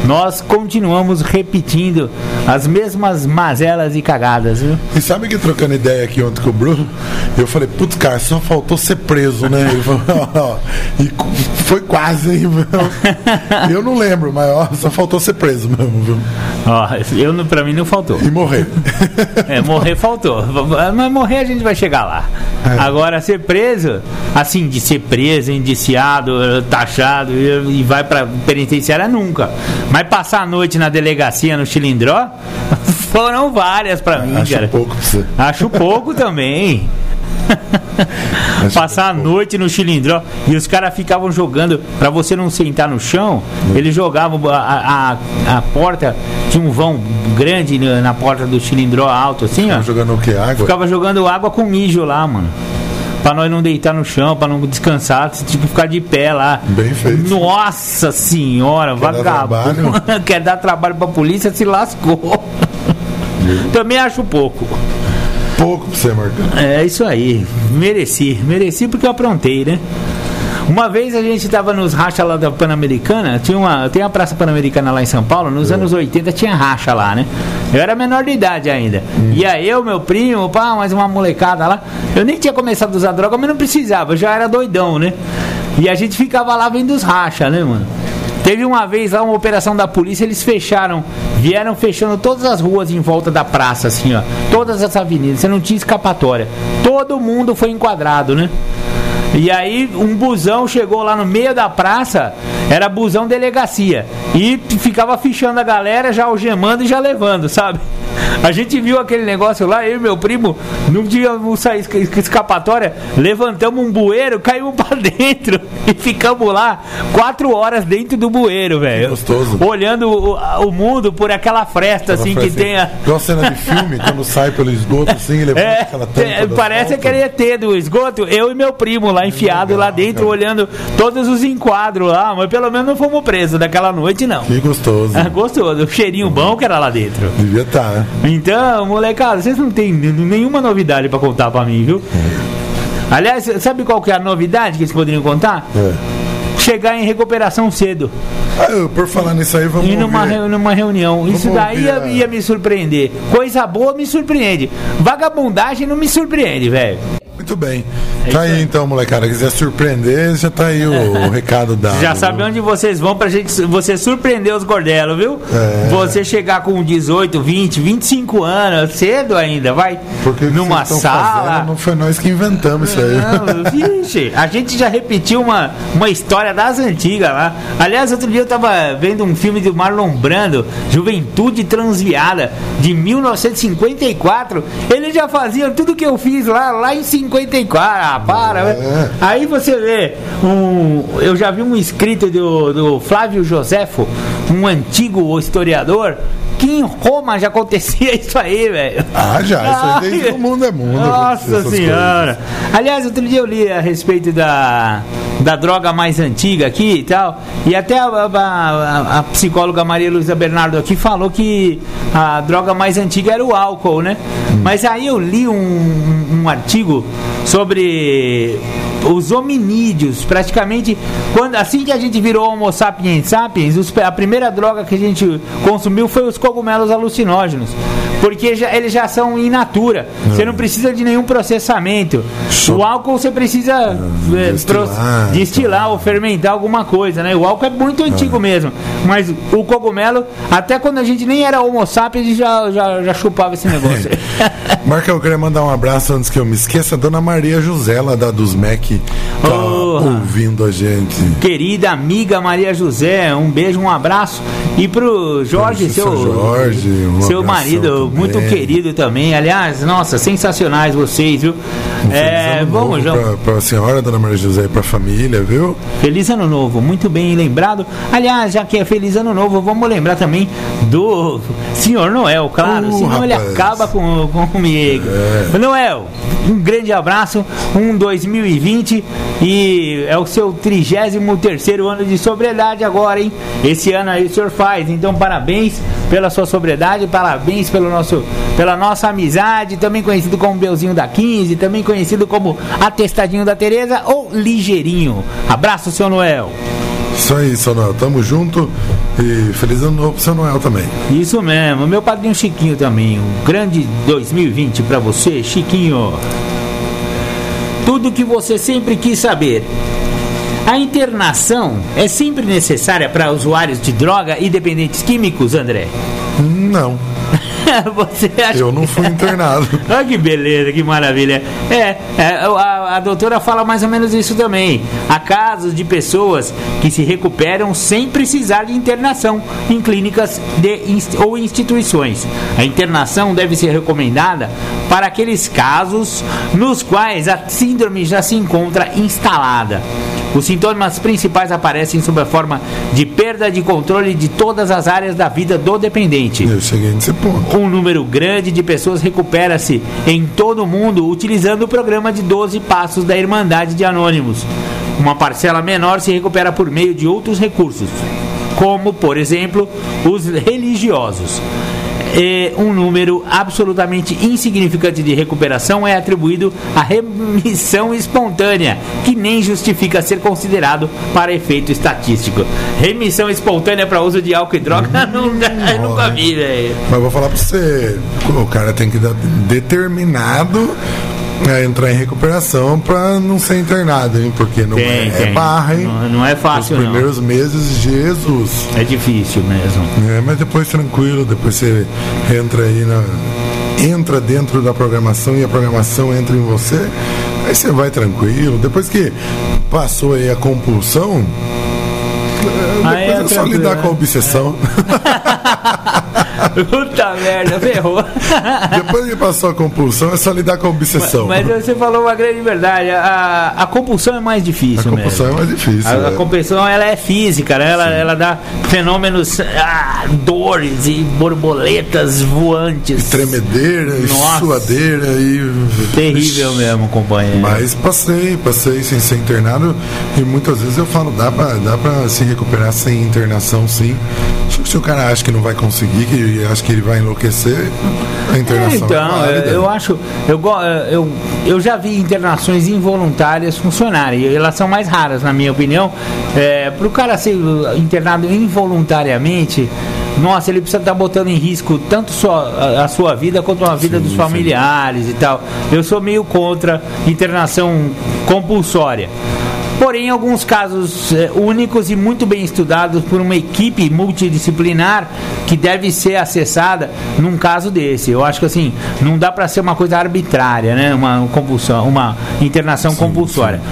nós continuamos repetindo as mesmas mazelas e cagadas, viu? E sabe que trocando ideia aqui ontem com o Bruno, eu falei, putz, cara, só faltou ser preso, né? Falou, e foi quase, hein? meu? Eu não lembro, mas ó, só faltou ser preso mesmo, viu? Ó, eu, pra mim não faltou. E morrer. É, morrer faltou. Mas morrer a gente vai chegar lá. É. Agora, ser preso, assim, de ser preso, indiciado, taxado e e vai pra penitenciária nunca. Mas passar a noite na delegacia no Chilindró foram várias pra mim, Acho cara. pouco pra você. Acho pouco também. Acho Passar a noite no Chilindró e os caras ficavam jogando, pra você não sentar no chão, eles jogavam a, a, a porta, tinha um vão grande na, na porta do Chilindró alto, assim, ó. Tá jogando o que? Água? Ficava jogando água com mijo lá, mano. Pra nós não deitar no chão, pra não descansar, tipo, ficar de pé lá. Bem feito. Nossa senhora, dar vagabundo. Quer dar trabalho pra polícia, se lascou. Também acho pouco. Pouco pra você, Marcão. É isso aí. Mereci. Mereci porque eu aprontei, né? Uma vez a gente tava nos racha lá da Pan-Americana, tinha uma, tem a Praça Pan-Americana lá em São Paulo, nos anos 80 tinha racha lá, né? Eu era menor de idade ainda. E aí eu, meu primo, pá, mais uma molecada lá. Eu nem tinha começado a usar droga, mas não precisava, eu já era doidão, né? E a gente ficava lá vendo os racha, né, mano? Teve uma vez lá uma operação da polícia, eles fecharam, vieram fechando todas as ruas em volta da praça, assim, ó. Todas as avenidas, você não tinha escapatória. Todo mundo foi enquadrado, né? E aí um busão chegou lá no meio da praça, era busão delegacia. E ficava fichando a galera, já algemando e já levando, sabe? A gente viu aquele negócio lá, eu e meu primo, não tínhamos escapatória, levantamos um bueiro, caímos pra dentro e ficamos lá quatro horas dentro do bueiro, velho. Gostoso. Olhando o, o, mundo por aquela fresta, assim, que tem a. Igual cena de filme, quando sai pelo esgoto, assim, levanta É, aquela tampa. é, parece asfalto. aquele ET do esgoto, eu e meu primo lá enfiado legal, lá dentro, olhando todos os enquadros lá, mas pelo menos não fomos presos daquela noite, não. Que gostoso. Ah, Gostoso, o cheirinho bom que era lá dentro. Devia estar, né? Então, molecada, vocês não tem n- nenhuma novidade pra contar pra mim, viu? Aliás, sabe qual que é a novidade que eles poderiam contar? É. Chegar em recuperação cedo. Ah, por falar nisso aí, vamos E numa, reu- numa reunião. Isso daí ia, ia me surpreender. Coisa boa me surpreende. Vagabundagem não me surpreende, velho. Muito bem. É tá aí aí. então, molecada. Quiser surpreender, já tá aí o, o recado dado. Já sabe onde vocês vão pra gente você surpreender os gordelos, viu? É. Você chegar com 18, 20, 25 anos, cedo ainda, vai Porque numa sala. fazendo, não foi nós que inventamos isso aí. Não, vixe, a gente já repetiu uma, uma história das antigas lá. Aliás, outro dia eu tava vendo um filme do Marlon Brando, Juventude Transviada, de 1954. Eles já faziam tudo que eu fiz lá, lá em 54. Ah, para, É. Aí você vê, um, eu já vi um escrito do, do Flávio Joséfo, um antigo historiador, que em Roma já acontecia isso aí, velho. Ah, já. Isso aí desde Ai, o mundo é mundo. Nossa essas senhora. Aliás, outro dia eu li a respeito da, da droga mais antiga aqui e tal. E até a, a- a- psicóloga Maria Luísa Bernardo aqui falou que a droga mais antiga era o álcool, né? Mas aí eu li um, um artigo sobre os hominídeos, praticamente quando assim que a gente virou Homo sapiens sapiens, os- a primeira droga que a gente consumiu foi os cogumelos alucinógenos, porque já, eles já são in natura. Você não precisa de nenhum processamento. Só- O álcool você precisa é, destilar, pro- destilar ou fermentar alguma coisa, né? O álcool é muito antigo mesmo, mas o cogumelo, até quando a gente nem era Homo sapiens, já, já, já chupava esse negócio. Marca, eu queria mandar um abraço antes que eu me esqueça. Dona Maria José, lá da Dusmec, tá Porra. ouvindo a gente. Querida amiga Maria José, um beijo, um abraço. E pro Jorge, seu, Jorge, seu marido, também. muito querido também. Aliás, nossa, sensacionais vocês, viu? Um É, vamos, João. pra, pra senhora, dona Maria José, e pra família, viu? Feliz ano novo, muito bem lembrado. Aliás, já que é feliz ano novo, vamos lembrar também do Senhor Noel, claro, Uh, senão ele rapaz. acaba com, comigo. Noel, um grande abraço, um 2020 e é o seu 33 ano de sobriedade agora, hein? Esse ano aí o senhor faz, então parabéns pela sua sobriedade, parabéns pelo nosso, pela nossa amizade, também conhecido como Belzinho da 15, também conhecido como Atestadinho da Tereza ou Ligeirinho. Abraço, seu Noel. Isso aí, seu Noel. Tamo junto. E feliz ano novo pro seu Noel também. Isso mesmo, meu padrinho Chiquinho também. Um grande 2020 pra você, Chiquinho. Tudo que você sempre quis saber. A internação é sempre necessária para usuários de droga e dependentes químicos, André? Não, Você acha eu não fui internado. Olha que beleza, que maravilha. É, é, a, a doutora fala mais ou menos isso também. Há casos de pessoas que se recuperam sem precisar de internação em clínicas de, ou instituições. A internação deve ser recomendada para aqueles casos nos quais a síndrome já se encontra instalada. Os sintomas principais aparecem sob a forma de perda de controle de todas as áreas da vida do dependente. Eu cheguei nesse ponto. Um número grande de pessoas recupera-se em todo o mundo utilizando o programa de 12 Passos da Irmandade de Anônimos. Uma parcela menor se recupera por meio de outros recursos, como, por exemplo, os religiosos. E um número absolutamente insignificante de recuperação é atribuído à remissão espontânea, que nem justifica ser considerado para efeito estatístico. Remissão espontânea para uso de álcool e droga não dá, eu nunca vi, velho. Mas vou falar pra você, o cara tem que estar determinado a entrar em recuperação pra não ser internado, hein? Porque não Tem, é, é tem. barra, hein? Não, não é Os fácil, não. primeiros meses, Jesus. É difícil mesmo. É, mas depois tranquilo, depois você entra aí na. Entra dentro da programação e a programação entra em você, aí você vai tranquilo. Depois que passou aí a compulsão, Aí depois é, é só lidar né? com a obsessão. Puta merda, ferrou. Depois de passar a compulsão, é só lidar com a obsessão. Mas, mas você falou uma grande verdade. A, a compulsão é mais difícil. A compulsão mesmo. é mais difícil. A, a né? compulsão ela é física, né? ela, ela dá fenômenos, ah, dores e borboletas voantes. Tremedeira, e suadeira e. Terrível mesmo, companheiro. Mas passei, passei sem ser internado e muitas vezes eu falo, dá pra, dá pra se recuperar sem internação sim. Só que se o cara acha que não vai conseguir, que acha que ele vai enlouquecer, a internação é Então, válida. eu, eu acho, eu, go- eu, eu já vi internações involuntárias funcionarem, e elas são mais raras, na minha opinião. É, Para o cara ser internado involuntariamente, nossa, ele precisa estar botando em risco tanto sua, a, a sua vida quanto a vida Sim, dos sim. familiares e tal. Eu sou meio contra internação compulsória. Porém, alguns casos eh, únicos e muito bem estudados por uma equipe multidisciplinar que deve ser acessada num caso desse. Eu acho que assim, não dá para ser uma coisa arbitrária, né? Uma compulsão, uma internação compulsória.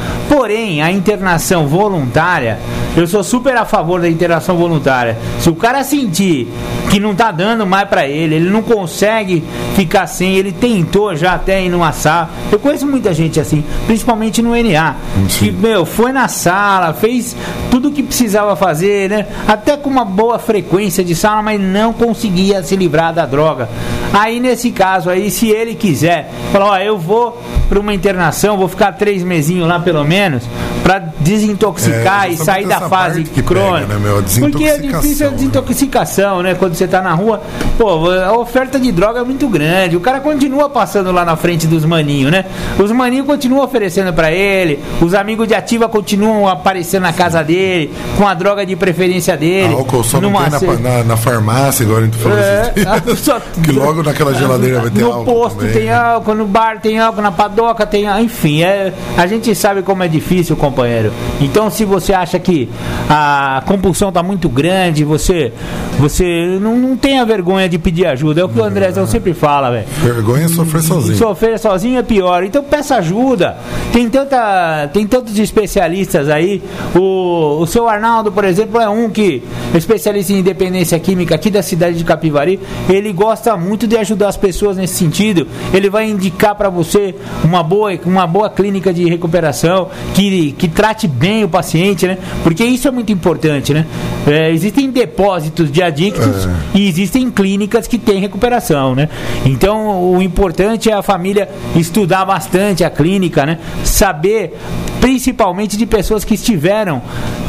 Porém, a internação voluntária, eu sou super a favor da internação voluntária. Se o cara sentir que não tá dando mais para ele, ele não consegue ficar sem, ele tentou já até ir numa sala. Eu conheço muita gente assim, principalmente no NA, que meu, foi na sala, fez tudo o que precisava fazer, né? Até com uma boa frequência de sala, mas não conseguia se livrar da droga. Aí nesse caso aí, se ele quiser, falar, ó, eu vou para uma internação, vou ficar três mesinhos lá pelo menos, para desintoxicar É, e sair da fase que pega, crônica. né, Porque é difícil a desintoxicação, né? né? Quando você tá na rua, pô, a oferta de droga é muito grande. O cara continua passando lá na frente dos maninhos, né? Os maninhos continuam oferecendo pra ele, os amigos de ativa continuam aparecendo na casa dele, com a droga de preferência dele. Álcool só não tem na, ce- na, na farmácia, agora a gente falou É, dias. só- Que logo naquela geladeira vai ter no álcool posto também. tem álcool, no bar tem álcool, na padoca tem álcool, enfim, é, a gente sabe como é difícil, companheiro. Então, se você acha que a compulsão está muito grande, você você não, não tenha vergonha de pedir ajuda. É o que o Andrezão sempre fala, velho. Vergonha é sofrer sozinho. Sofrer sozinho é pior. Então peça ajuda. Tem, tanta, tem tantos especialistas aí. O, o seu Arnaldo, por exemplo, é um que é especialista em independência química aqui da cidade de Capivari. Ele gosta muito de ajudar as pessoas nesse sentido. Ele vai indicar para você uma boa, uma boa clínica de recuperação que, que trate bem o paciente, né? Porque isso é muito importante, né? É, existem depósitos de adictos e existem clínicas que têm recuperação, né? Então o importante é a família estudar bastante a clínica, né? Saber principalmente de pessoas que estiveram,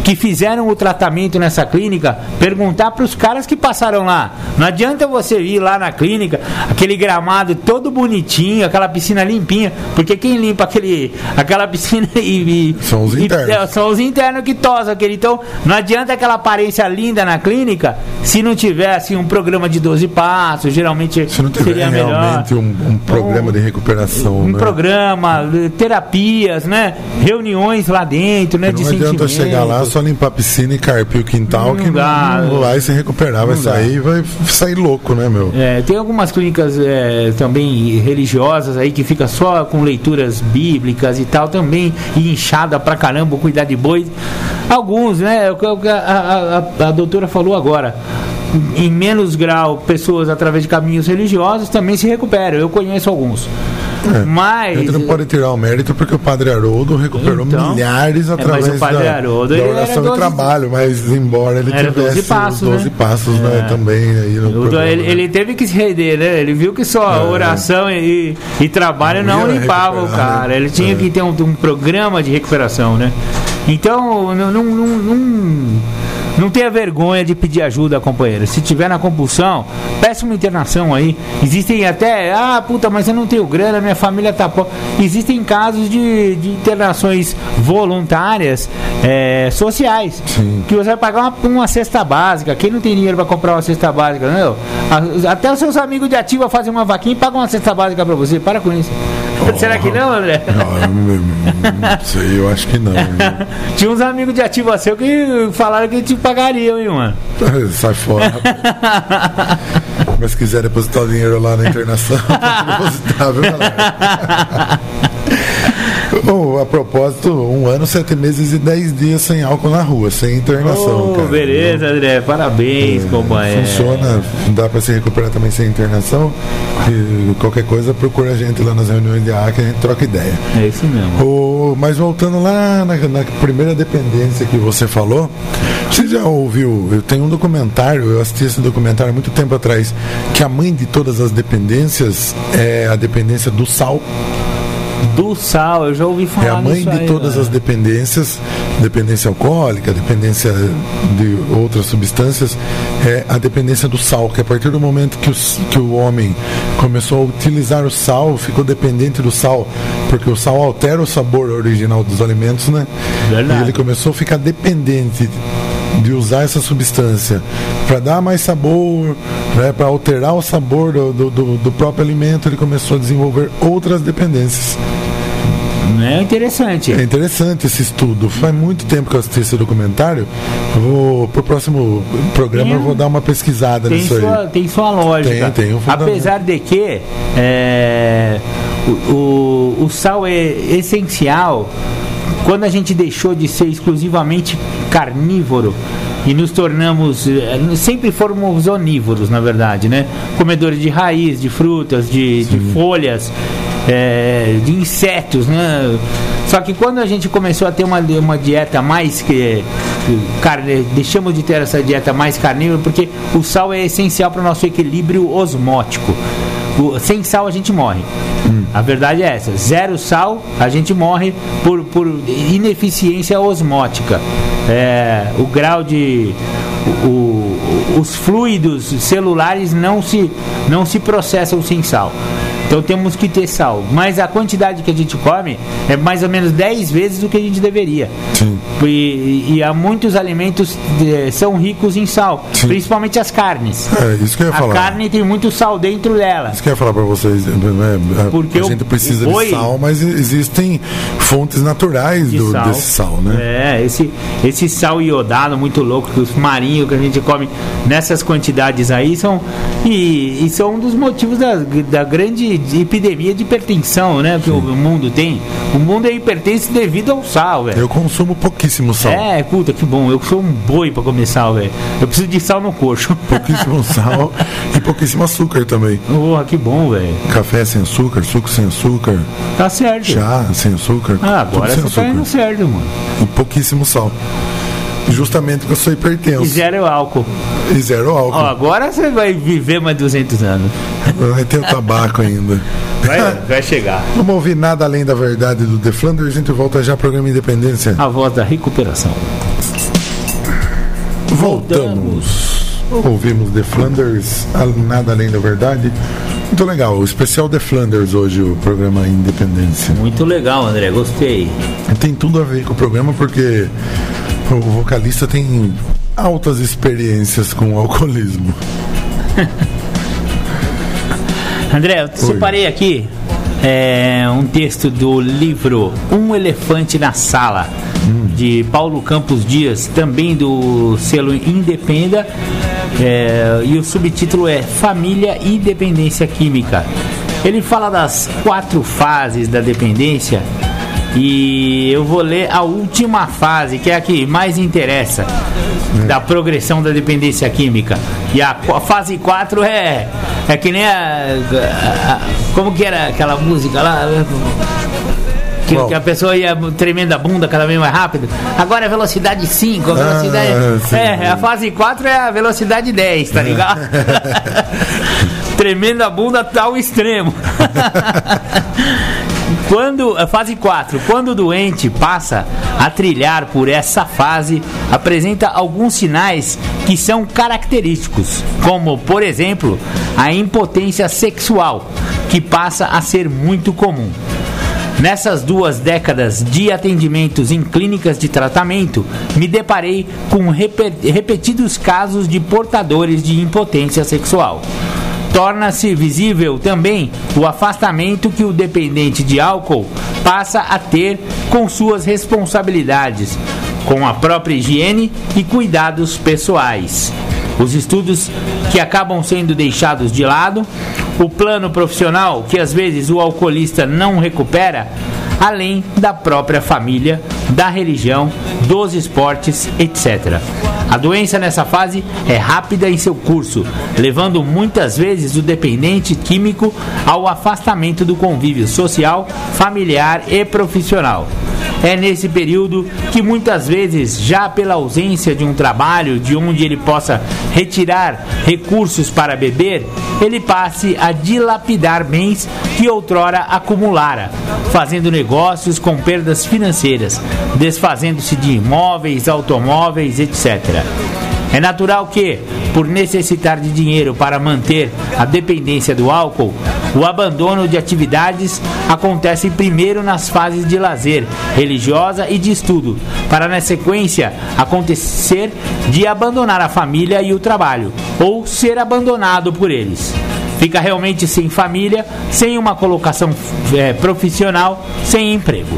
que fizeram o tratamento nessa clínica, perguntar para os caras que passaram lá. Não adianta você ir lá na clínica, aquele gramado todo bonitinho, aquela piscina limpinha, porque quem limpa aquele, aquela piscina e, e- São os e- internos. é, são os internos que tosam aquele. Então, não adianta aquela aparência linda na clínica se não tiver assim, um programa de 12 passos, geralmente Se não tiver seria melhor. realmente um, um programa de recuperação, Um né? programa, terapias, né? Reuniões lá dentro, né? Não de adianta chegar lá, só limpar a piscina e carpir o quintal, Não que dá. não, não vai se recuperar, vai sair vai sair louco, né, meu? É, tem algumas clínicas é, também religiosas aí que fica só com leituras bíblicas e tal, também e inchada pra caramba, cuidar de boi. Alguns, né? é A, a, a, a doutora falou agora. Em menos grau, pessoas através de caminhos religiosos também se recuperam. Eu conheço alguns. É. Mas. Gente não pode tirar o mérito porque o Padre Haroldo recuperou Então, milhares é, mas através o Padre da, Haroldo, da ele oração 12 e trabalho, mas embora ele Era 12 tivesse passos, os 12 né? passos né, É. também aí no do- programa, ele, né? ele teve que se render, né? Ele viu que só É. oração e, e trabalho não Não limpava o cara. né? Ele tinha É. que ter um, um programa de recuperação, né? Então, não, não, não, não, não tenha vergonha de pedir ajuda, companheiro. Se tiver na compulsão, peça uma internação aí. Existem até, ah, puta, mas eu não tenho grana, minha família tá pobre. Existem casos de, de internações voluntárias é, sociais. Sim. Que você vai pagar uma, uma cesta básica. Quem não tem dinheiro para comprar uma cesta básica, não? Até os seus amigos de ativa fazem uma vaquinha e pagam uma cesta básica para você. Para com isso. Será que não, André? Não, eu não- sei, eu acho que não. Tinha uns amigos de ativa seu que falaram que te pagariam, hein, mano? Sai fora. rapaz. Mas se quiser depositar o dinheiro lá na internação, depositar, viu, galera? Oh, a propósito, um ano, sete meses e dez dias sem álcool na rua, sem internação. Oh, cara. beleza, André. Parabéns, É, companheiro. Funciona, dá para se recuperar também sem internação. E qualquer coisa, procura a gente lá nas reuniões de AA que a gente troca ideia. É isso mesmo. O, mas voltando lá na, na primeira dependência que você falou, você já ouviu? Eu tenho um documentário, eu assisti esse documentário há muito tempo atrás, que a mãe de todas as dependências é a dependência do sal. Do sal, eu já ouvi É falar a mãe de aí, todas né? as dependências, dependência alcoólica, dependência de outras substâncias, é a dependência do sal, que a partir do momento que, os, que o homem começou a utilizar o sal, ficou dependente do sal, porque o sal altera o sabor original dos alimentos, né? Verdade. E ele começou a ficar dependente de usar essa substância para dar mais sabor, né, para alterar o sabor do, do- do- próprio alimento, ele começou a desenvolver outras dependências. É interessante. É interessante esse estudo. Faz muito tempo que eu assisti esse documentário. Eu Vou, pro próximo programa eu vou dar uma pesquisada Tem nisso aí. sua, tem sua lógica. Tem, tem um. Apesar de que é, o, o, o sal é essencial quando a gente deixou de ser exclusivamente carnívoro e nos tornamos eh, sempre fomos onívoros na verdade né? Comedores de raiz de frutas de, de folhas eh, de insetos né? Só que quando a gente começou a ter uma, uma dieta mais que carne, deixamos de ter essa dieta mais carnívora porque o sal é essencial para o nosso equilíbrio osmótico o- sem sal a gente morre. A verdade é essa: zero sal a gente morre por, por ineficiência osmótica. É, o grau de. o- os fluidos celulares não se, não se processam sem sal. Então temos que ter sal. Mas a quantidade que a gente come é mais ou menos 10 vezes o que a gente deveria. Sim. E, e há muitos alimentos eh, são ricos em sal, Sim. principalmente as carnes. É, isso que eu ia A falar. carne tem muito sal dentro dela. Isso que eu ia falar pra vocês. né, a- Porque a o- gente precisa boi- de sal, mas existem fontes naturais de do, sal. desse sal, né? É, esse, esse sal iodado muito louco, que os marinhos que a gente come nessas quantidades aí são. E, e são um dos motivos da, da grande epidemia de hipertensão, né? Que o mundo tem. O mundo é hipertenso devido ao sal, velho. Eu consumo pouquíssimo sal. É, puta, que bom. Eu sou um boi pra comer sal, velho. Eu preciso de sal no coxo. Pouquíssimo sal e pouquíssimo açúcar também. Porra, que bom, velho. Café sem açúcar, suco sem açúcar, Tá certo. chá sem açúcar. Ah, agora você tá açúcar. indo certo, mano. E pouquíssimo sal. Justamente porque eu sou hipertenso. E zero álcool. E zero álcool. Ó, agora você vai viver mais 200 anos. Vai ter o tabaco ainda. Vai, vai chegar. Vamos ouvir nada além da verdade do The Flanders. A gente volta já ao programa Independência. A voz da recuperação. Voltamos. Ouvimos The Flanders, nada além da verdade. Muito legal. O especial The Flanders hoje, o programa Independência. Muito legal, André. Gostei. Tem tudo a ver com o programa porque o vocalista tem altas experiências com o alcoolismo. André, eu separei aqui é, um texto do livro Um Elefante na Sala, de Paulo Campos Dias, também do selo Independa. é, e o subtítulo é Família e Dependência Química. Ele fala das quatro fases da dependência e eu vou ler a última fase, que é a que mais interessa, da progressão da dependência química. E a, a fase 4 é, é que nem a, a- Como que era aquela música lá? Que, que a pessoa ia tremendo a bunda cada vez mais rápido. Agora é velocidade 5, a Ah, velocidade. é, a fase 4 é a velocidade 10, tá ligado? tremendo a bunda tá ao extremo. Quando, a fase 4, quando o doente passa a trilhar por essa fase, apresenta alguns sinais que são característicos, como, por exemplo, a impotência sexual, que passa a ser muito comum. Nessas duas décadas de atendimentos em clínicas de tratamento, me deparei com repe- repetidos casos de portadores de impotência sexual. Torna-se visível também o afastamento que o dependente de álcool passa a ter com suas responsabilidades, com a própria higiene e cuidados pessoais. Os estudos que acabam sendo deixados de lado, o plano profissional que às vezes o alcoolista não recupera, além da própria família, da religião, dos esportes, etc. A doença nessa fase é rápida em seu curso, levando muitas vezes o dependente químico ao afastamento do convívio social, familiar e profissional. É nesse período que muitas vezes, já pela ausência de um trabalho de onde ele possa retirar recursos para beber, ele passe a dilapidar bens que outrora acumulara, fazendo negócios com perdas financeiras, desfazendo-se de imóveis, automóveis, etc. É natural que, por necessitar de dinheiro para manter a dependência do álcool, o abandono de atividades acontece primeiro nas fases de lazer, religiosa e de estudo, para na sequência acontecer de abandonar a família e o trabalho, ou ser abandonado por eles. Fica realmente sem família, sem uma colocação é, profissional, sem emprego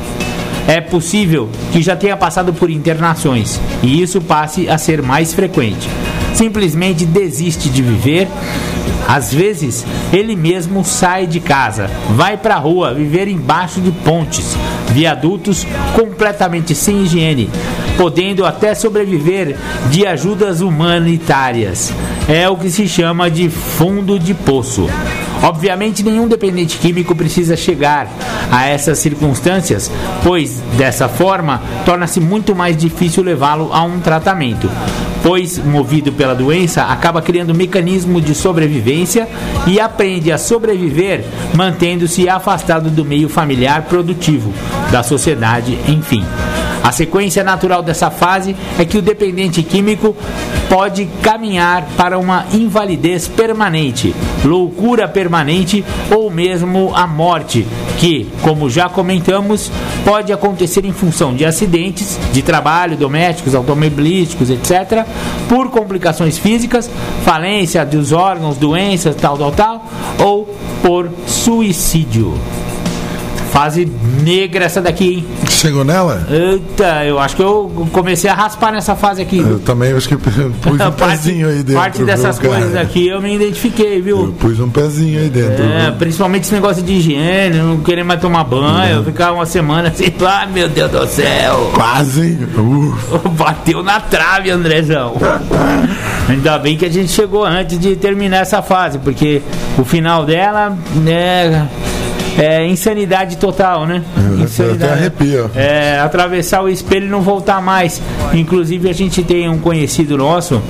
é possível que já tenha passado por internações e isso passe a ser mais frequente. Simplesmente desiste de viver. Às vezes, ele mesmo sai de casa, vai para a rua viver embaixo de pontes, viadutos completamente sem higiene, podendo até sobreviver de ajudas humanitárias. É o que se chama de fundo de poço. Obviamente, nenhum dependente químico precisa chegar a essas circunstâncias, pois dessa forma torna-se muito mais difícil levá-lo a um tratamento, pois, movido pela doença, acaba criando um mecanismo de sobrevivência e aprende a sobreviver mantendo-se afastado do meio familiar produtivo, da sociedade, enfim. A sequência natural dessa fase é que o dependente químico pode caminhar para uma invalidez permanente, loucura permanente ou mesmo a morte, que, como já comentamos, pode acontecer em função de acidentes de trabalho, domésticos, automobilísticos, etc., por complicações físicas, falência dos órgãos, doenças, tal, tal, tal, ou por suicídio. Fase negra essa daqui, hein? Chegou nela? Eita, eu acho que eu comecei a raspar nessa fase aqui. Eu também acho que pus um pezinho aí dentro. Parte dessas viu, coisas aqui eu me identifiquei, viu? Eu pus um pezinho aí dentro. É, viu? principalmente esse negócio de higiene, não querer mais tomar banho, ficar uma semana assim, ah, meu Deus do céu. Quase? Uh. Bateu na trave, Andrezão. Ainda bem que a gente chegou antes de terminar essa fase, porque o final dela, né, é insanidade total, né? Eu até arrepio. É, atravessar o espelho e não voltar mais. Inclusive a gente tem um conhecido nosso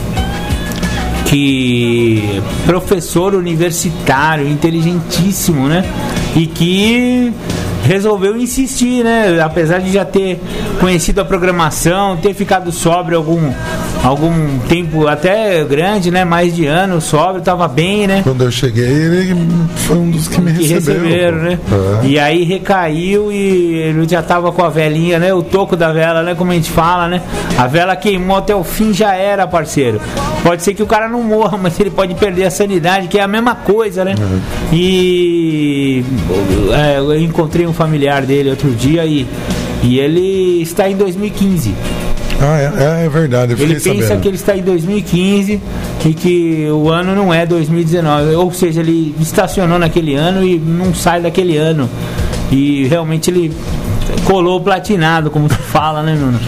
que professor universitário, inteligentíssimo, né? E que resolveu insistir, né? Apesar de já ter conhecido a programação, ter ficado sóbrio algum algum tempo até grande, né? Mais de ano sóbrio, tava bem, né? Quando eu cheguei, ele foi um dos que me que recebeu. receberam, né? É. E aí recaiu e ele já tava com a velinha, né? O toco da vela, né? Como a gente fala, né? A vela queimou até o fim, já era, parceiro. Pode ser que o cara não morra, mas ele pode perder a sanidade, que é a mesma coisa, né? E é, eu encontrei um familiar dele outro dia e, e ele está em 2015. Ah, é, é verdade, eu Ele pensa sabendo. que ele está em 2015 e que o ano não é 2019. Ou seja, ele estacionou naquele ano e não sai daquele ano. E realmente ele colou platinado, como tu fala, né, Nuno?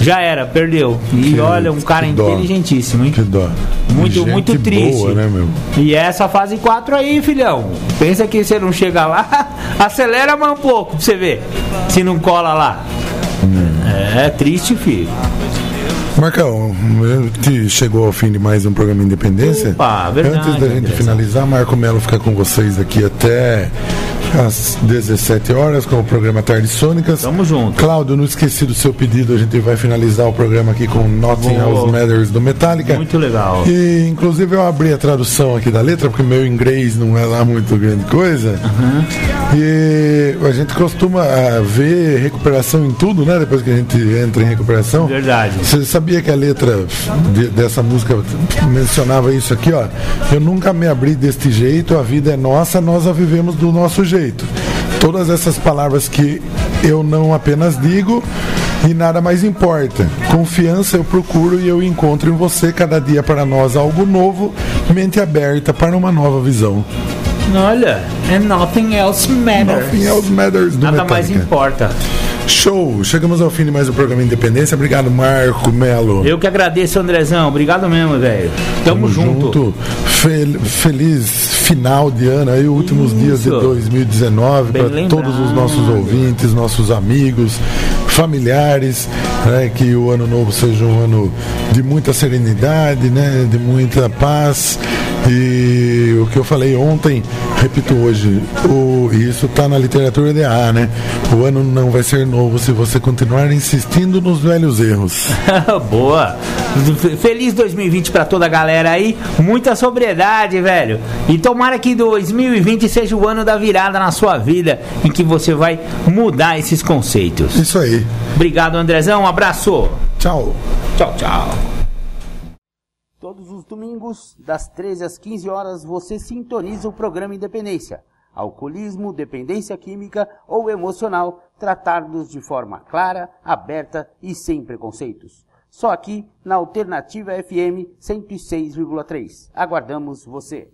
Já era, perdeu. E Que- olha, um cara inteligentíssimo, hein? Que dó. Muito, Gente muito triste. Boa, né, meu? E essa fase 4 aí, filhão. Pensa que você não chega lá, acelera mais um pouco pra você ver. Se não cola lá. É triste, filho. Marcão, gente chegou ao fim de mais um programa Independência. Opa, verdade, Antes da gente Andrezão. finalizar, Marco Melo fica com vocês aqui até às 17 horas com o programa Tardes Sônicas. Tamo junto. Cláudio, não esqueci do seu pedido, a gente vai finalizar o programa aqui com Nothing. Else Matters do Metallica. Muito legal. E inclusive eu abri a tradução aqui da letra, porque meu inglês não é lá muito grande coisa. E a gente costuma ah, ver recuperação em tudo, né? Depois que a gente entra em recuperação. Verdade. Você sabia que a letra de- dessa música mencionava isso aqui, ó? Eu nunca me abri deste jeito, a vida é nossa, nós a vivemos do nosso jeito. Todas essas palavras que eu não apenas digo e nada mais importa. Confiança eu procuro e eu encontro em você cada dia para nós algo novo, mente aberta para uma nova visão. Olha, and nothing else matters. Nothing else matters do Nada mais Metallica. importa. Show! Chegamos ao fim de mais um programa Independência. Obrigado, Marco Melo. Eu que agradeço, Andrezão. Obrigado mesmo, velho. Tamo, junto. Fel- feliz final de ano aí, últimos Isso. dias de 2019 Bem para todos os nossos ouvintes, nossos amigos, familiares, né, que o ano novo seja um ano de muita serenidade, né, de muita paz. E o que eu falei ontem, repito hoje, o, e isso está na literatura de A, né? O ano não vai ser novo se você continuar insistindo nos velhos erros. Boa. Feliz 2020 pra toda a galera aí. Muita sobriedade, velho. E tomara que 2020 seja o ano da virada na sua vida, em que você vai mudar esses conceitos. Isso aí. Obrigado, Andrezão. Um abraço. Tchau. Tchau, tchau. Todos os domingos, das 13 às 15 horas, você sintoniza o programa Independência. Alcoolismo, dependência química ou emocional, tratados de forma clara, aberta e sem preconceitos. Só aqui na Alternativa FM 106,3. Aguardamos você.